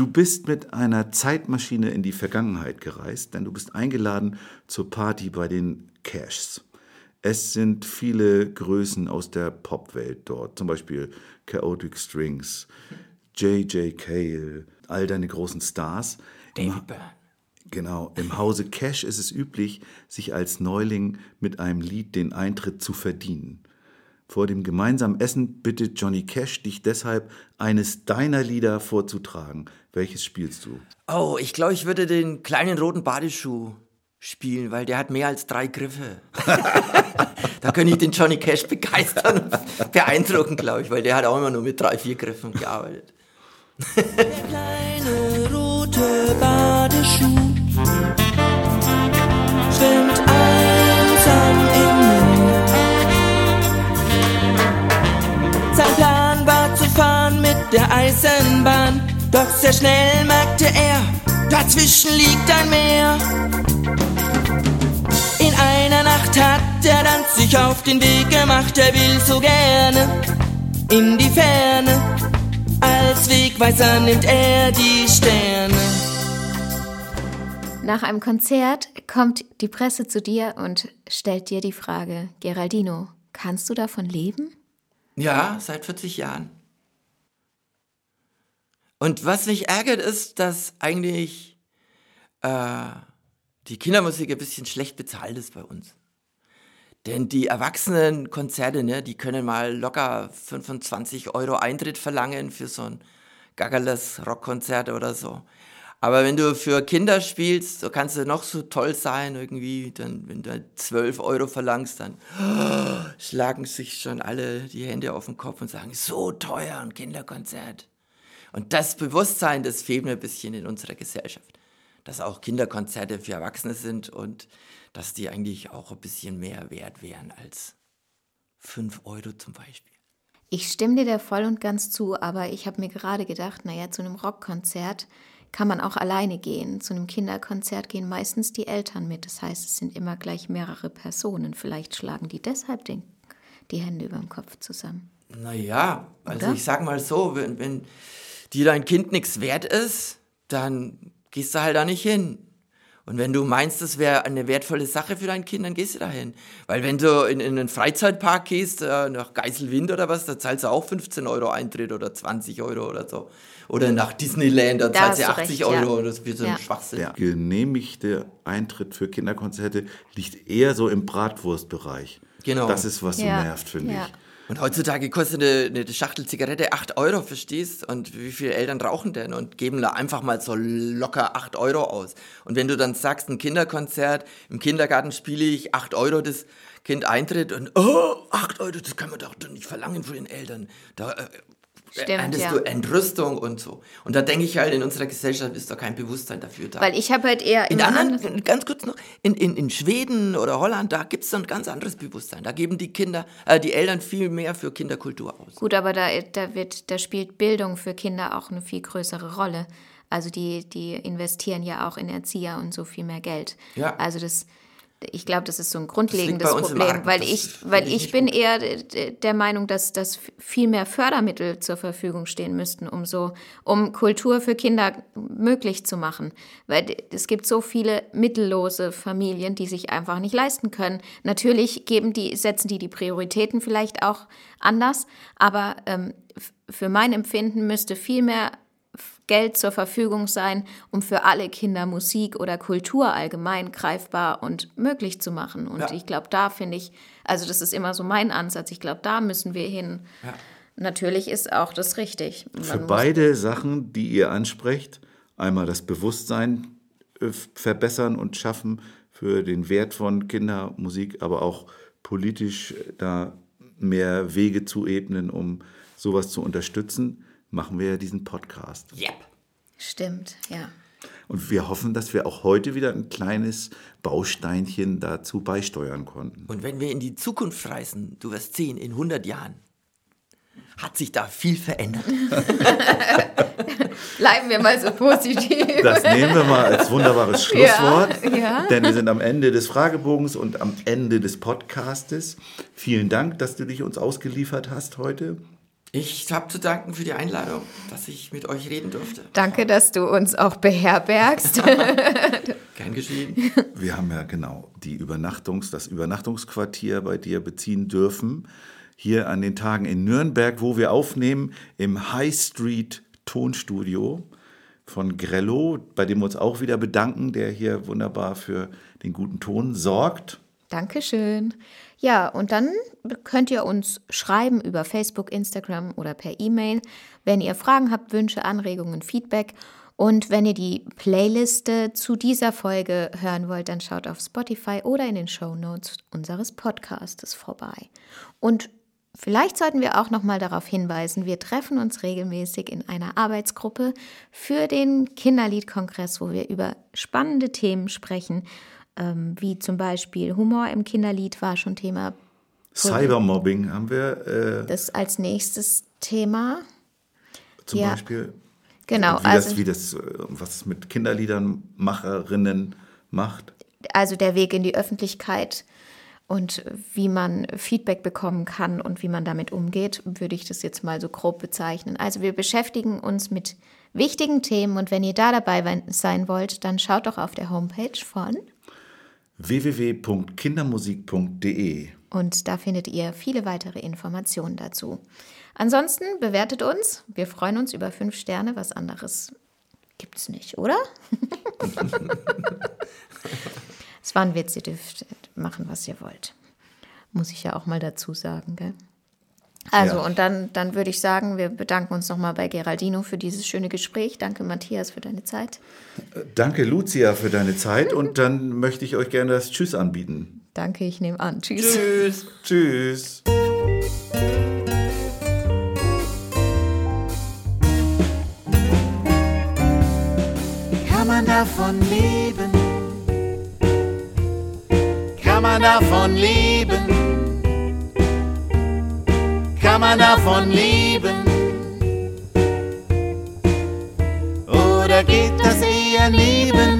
Du bist mit einer Zeitmaschine in die Vergangenheit gereist, denn du bist eingeladen zur Party bei den Cashs. Es sind viele Größen aus der Popwelt dort, zum Beispiel Chaotic Strings, J.J. Cale, all deine großen Stars. David Byrne. Genau, im Hause Cash ist es üblich, sich als Neuling mit einem Lied den Eintritt zu verdienen. Vor dem gemeinsamen Essen bittet Johnny Cash dich deshalb, eines deiner Lieder vorzutragen. Welches spielst du? Oh, ich glaube, ich würde den kleinen roten Badeschuh spielen, weil der hat mehr als drei Griffe. <laughs> da könnte ich den Johnny Cash begeistern und beeindrucken, glaube ich, weil der hat auch immer nur mit drei, vier Griffen gearbeitet. <laughs> kleine rote Badeschuh der Eisenbahn, doch sehr schnell merkte er, dazwischen liegt ein Meer. In einer Nacht hat er dann sich auf den Weg gemacht, er will so gerne in die Ferne. Als Wegweiser nimmt er die Sterne. Nach einem Konzert kommt die Presse zu dir und stellt dir die Frage, Geraldino, kannst du davon leben? Ja, seit 40 Jahren. Und was mich ärgert, ist, dass eigentlich äh, die Kindermusik ein bisschen schlecht bezahlt ist bei uns. Denn die Erwachsenenkonzerte, ne, die können mal locker 25 Euro Eintritt verlangen für so ein gaggerles Rockkonzert oder so. Aber wenn du für Kinder spielst, so kannst du noch so toll sein irgendwie, dann, wenn du 12 Euro verlangst, dann schlagen sich schon alle die Hände auf den Kopf und sagen, so teuer ein Kinderkonzert. Und das Bewusstsein, das fehlt mir ein bisschen in unserer Gesellschaft. Dass auch Kinderkonzerte für Erwachsene sind und dass die eigentlich auch ein bisschen mehr wert wären als 5 Euro zum Beispiel. Ich stimme dir da voll und ganz zu, aber ich habe mir gerade gedacht, naja, zu einem Rockkonzert kann man auch alleine gehen. Zu einem Kinderkonzert gehen meistens die Eltern mit. Das heißt, es sind immer gleich mehrere Personen. Vielleicht schlagen die deshalb den, die Hände über dem Kopf zusammen. Naja, also Oder? ich sag mal so, wenn, wenn dir dein Kind nichts wert ist, dann gehst du halt da nicht hin. Und wenn du meinst, das wäre eine wertvolle Sache für dein Kind, dann gehst du dahin. Weil wenn du in, in einen Freizeitpark gehst, äh, nach Geiselwind oder was, da zahlst du auch 15 Euro Eintritt oder 20 Euro oder so. Oder nach Disneyland, da Da zahlst du hast du 80 recht, Euro. ja. Das wird so ein Ja. Schwachsinn. Der genehmigte Eintritt für Kinderkonzerte liegt eher so im Bratwurstbereich. Genau. Das ist, was so Ja, nervt, finde ja. ich. Und heutzutage kostet eine, eine Schachtel Zigarette 8 Euro, verstehst? Und wie viele Eltern rauchen denn und geben da einfach mal so locker 8 Euro aus? Und wenn du dann sagst, ein Kinderkonzert, im Kindergarten spiele ich 8 Euro, das Kind eintritt und, oh, 8 Euro, das kann man doch nicht verlangen von den Eltern. Da äh, Stimmt, erntest ja. du Entrüstung und so. Und da denke ich halt, in unserer Gesellschaft ist da kein Bewusstsein dafür da. Weil ich habe halt eher In anderen, an- ganz kurz noch, in, in, in Schweden oder Holland, da gibt es ein ganz anderes Bewusstsein. Da geben die Kinder, äh, die Eltern viel mehr für Kinderkultur aus. Gut, aber da, da, wird, da spielt Bildung für Kinder auch eine viel größere Rolle. Also die, die investieren ja auch in Erzieher und so viel mehr Geld. Ja. Also das, ich glaube, das ist so ein grundlegendes Problem, weil ich, weil ich bin gut. eher der Meinung, dass, dass viel mehr Fördermittel zur Verfügung stehen müssten, um so, um Kultur für Kinder möglich zu machen. Weil es gibt so viele mittellose Familien, die sich einfach nicht leisten können. Natürlich geben die, setzen die die Prioritäten vielleicht auch anders, aber ähm, für mein Empfinden müsste viel mehr Geld zur Verfügung sein, um für alle Kinder Musik oder Kultur allgemein greifbar und möglich zu machen. Und Ja. ich glaube, da finde ich, also das ist immer so mein Ansatz, ich glaube, da müssen wir hin. Natürlich ist auch das richtig. Man Für beide Sachen, die ihr ansprecht, einmal das Bewusstsein äh, verbessern und schaffen für den Wert von Kindermusik, aber auch politisch äh, da mehr Wege zu ebnen, um sowas zu unterstützen, machen wir ja diesen Podcast. Yep. Stimmt, ja. Und wir hoffen, dass wir auch heute wieder ein kleines Bausteinchen dazu beisteuern konnten. Und wenn wir in die Zukunft reisen, du wirst sehen, in 100 Jahren hat sich da viel verändert. <laughs> Bleiben wir mal so positiv. Das nehmen wir mal als wunderbares <laughs> Schlusswort, Ja, ja. denn wir sind am Ende des Fragebogens und am Ende des Podcastes. Vielen Dank, dass du dich uns ausgeliefert hast heute. Ich habe zu danken für die Einladung, dass ich mit euch reden durfte. Danke, dass du uns auch beherbergst. <laughs> Gern geschehen. Wir haben ja genau die Übernachtungs-, das Übernachtungsquartier bei dir beziehen dürfen. Hier an den Tagen in Nürnberg, wo wir aufnehmen, im High Street Tonstudio von Grello, bei dem wir uns auch wieder bedanken, der hier wunderbar für den guten Ton sorgt. Dankeschön. Ja, und dann könnt ihr uns schreiben über Facebook, Instagram oder per E-Mail, wenn ihr Fragen habt, Wünsche, Anregungen, Feedback. Und wenn ihr die Playliste zu dieser Folge hören wollt, dann schaut auf Spotify oder in den Show Notes unseres Podcastes vorbei. Und vielleicht sollten wir auch noch mal darauf hinweisen, wir treffen uns regelmäßig in einer Arbeitsgruppe für den Kinderliedkongress, wo wir über spannende Themen sprechen, ähm, wie zum Beispiel Humor im Kinderlied war schon Thema. Cybermobbing haben wir äh, Das als nächstes Thema. zum Ja. Beispiel. Genau, wie, also- das, wie das, äh, was es mit Kinderliedernmacherinnen macht. also der Weg in die Öffentlichkeit und wie man Feedback bekommen kann und wie man damit umgeht, würde ich das jetzt mal so grob bezeichnen. Also wir beschäftigen uns mit wichtigen Themen und wenn ihr da dabei sein wollt, dann schaut doch auf der Homepage von www.kindermusik.de und da findet ihr viele weitere Informationen dazu. Ansonsten bewertet uns. Wir freuen uns über fünf Sterne. Was anderes gibt's nicht, oder? <laughs> Es war ein Witz. Ihr dürft machen, was ihr wollt. Muss ich ja auch mal dazu sagen, gell? Also, Ja. und dann, dann würde ich sagen, wir bedanken uns nochmal bei Geraldino für dieses schöne Gespräch. Danke, Matthias, für deine Zeit. Danke, Lucia, für deine Zeit und dann möchte ich euch gerne das Tschüss anbieten. Danke, ich nehme an. Tschüss. Tschüss. Tschüss. Kann man davon leben? Kann man davon leben? Kann man davon leben? Oder geht das eher nebenbei?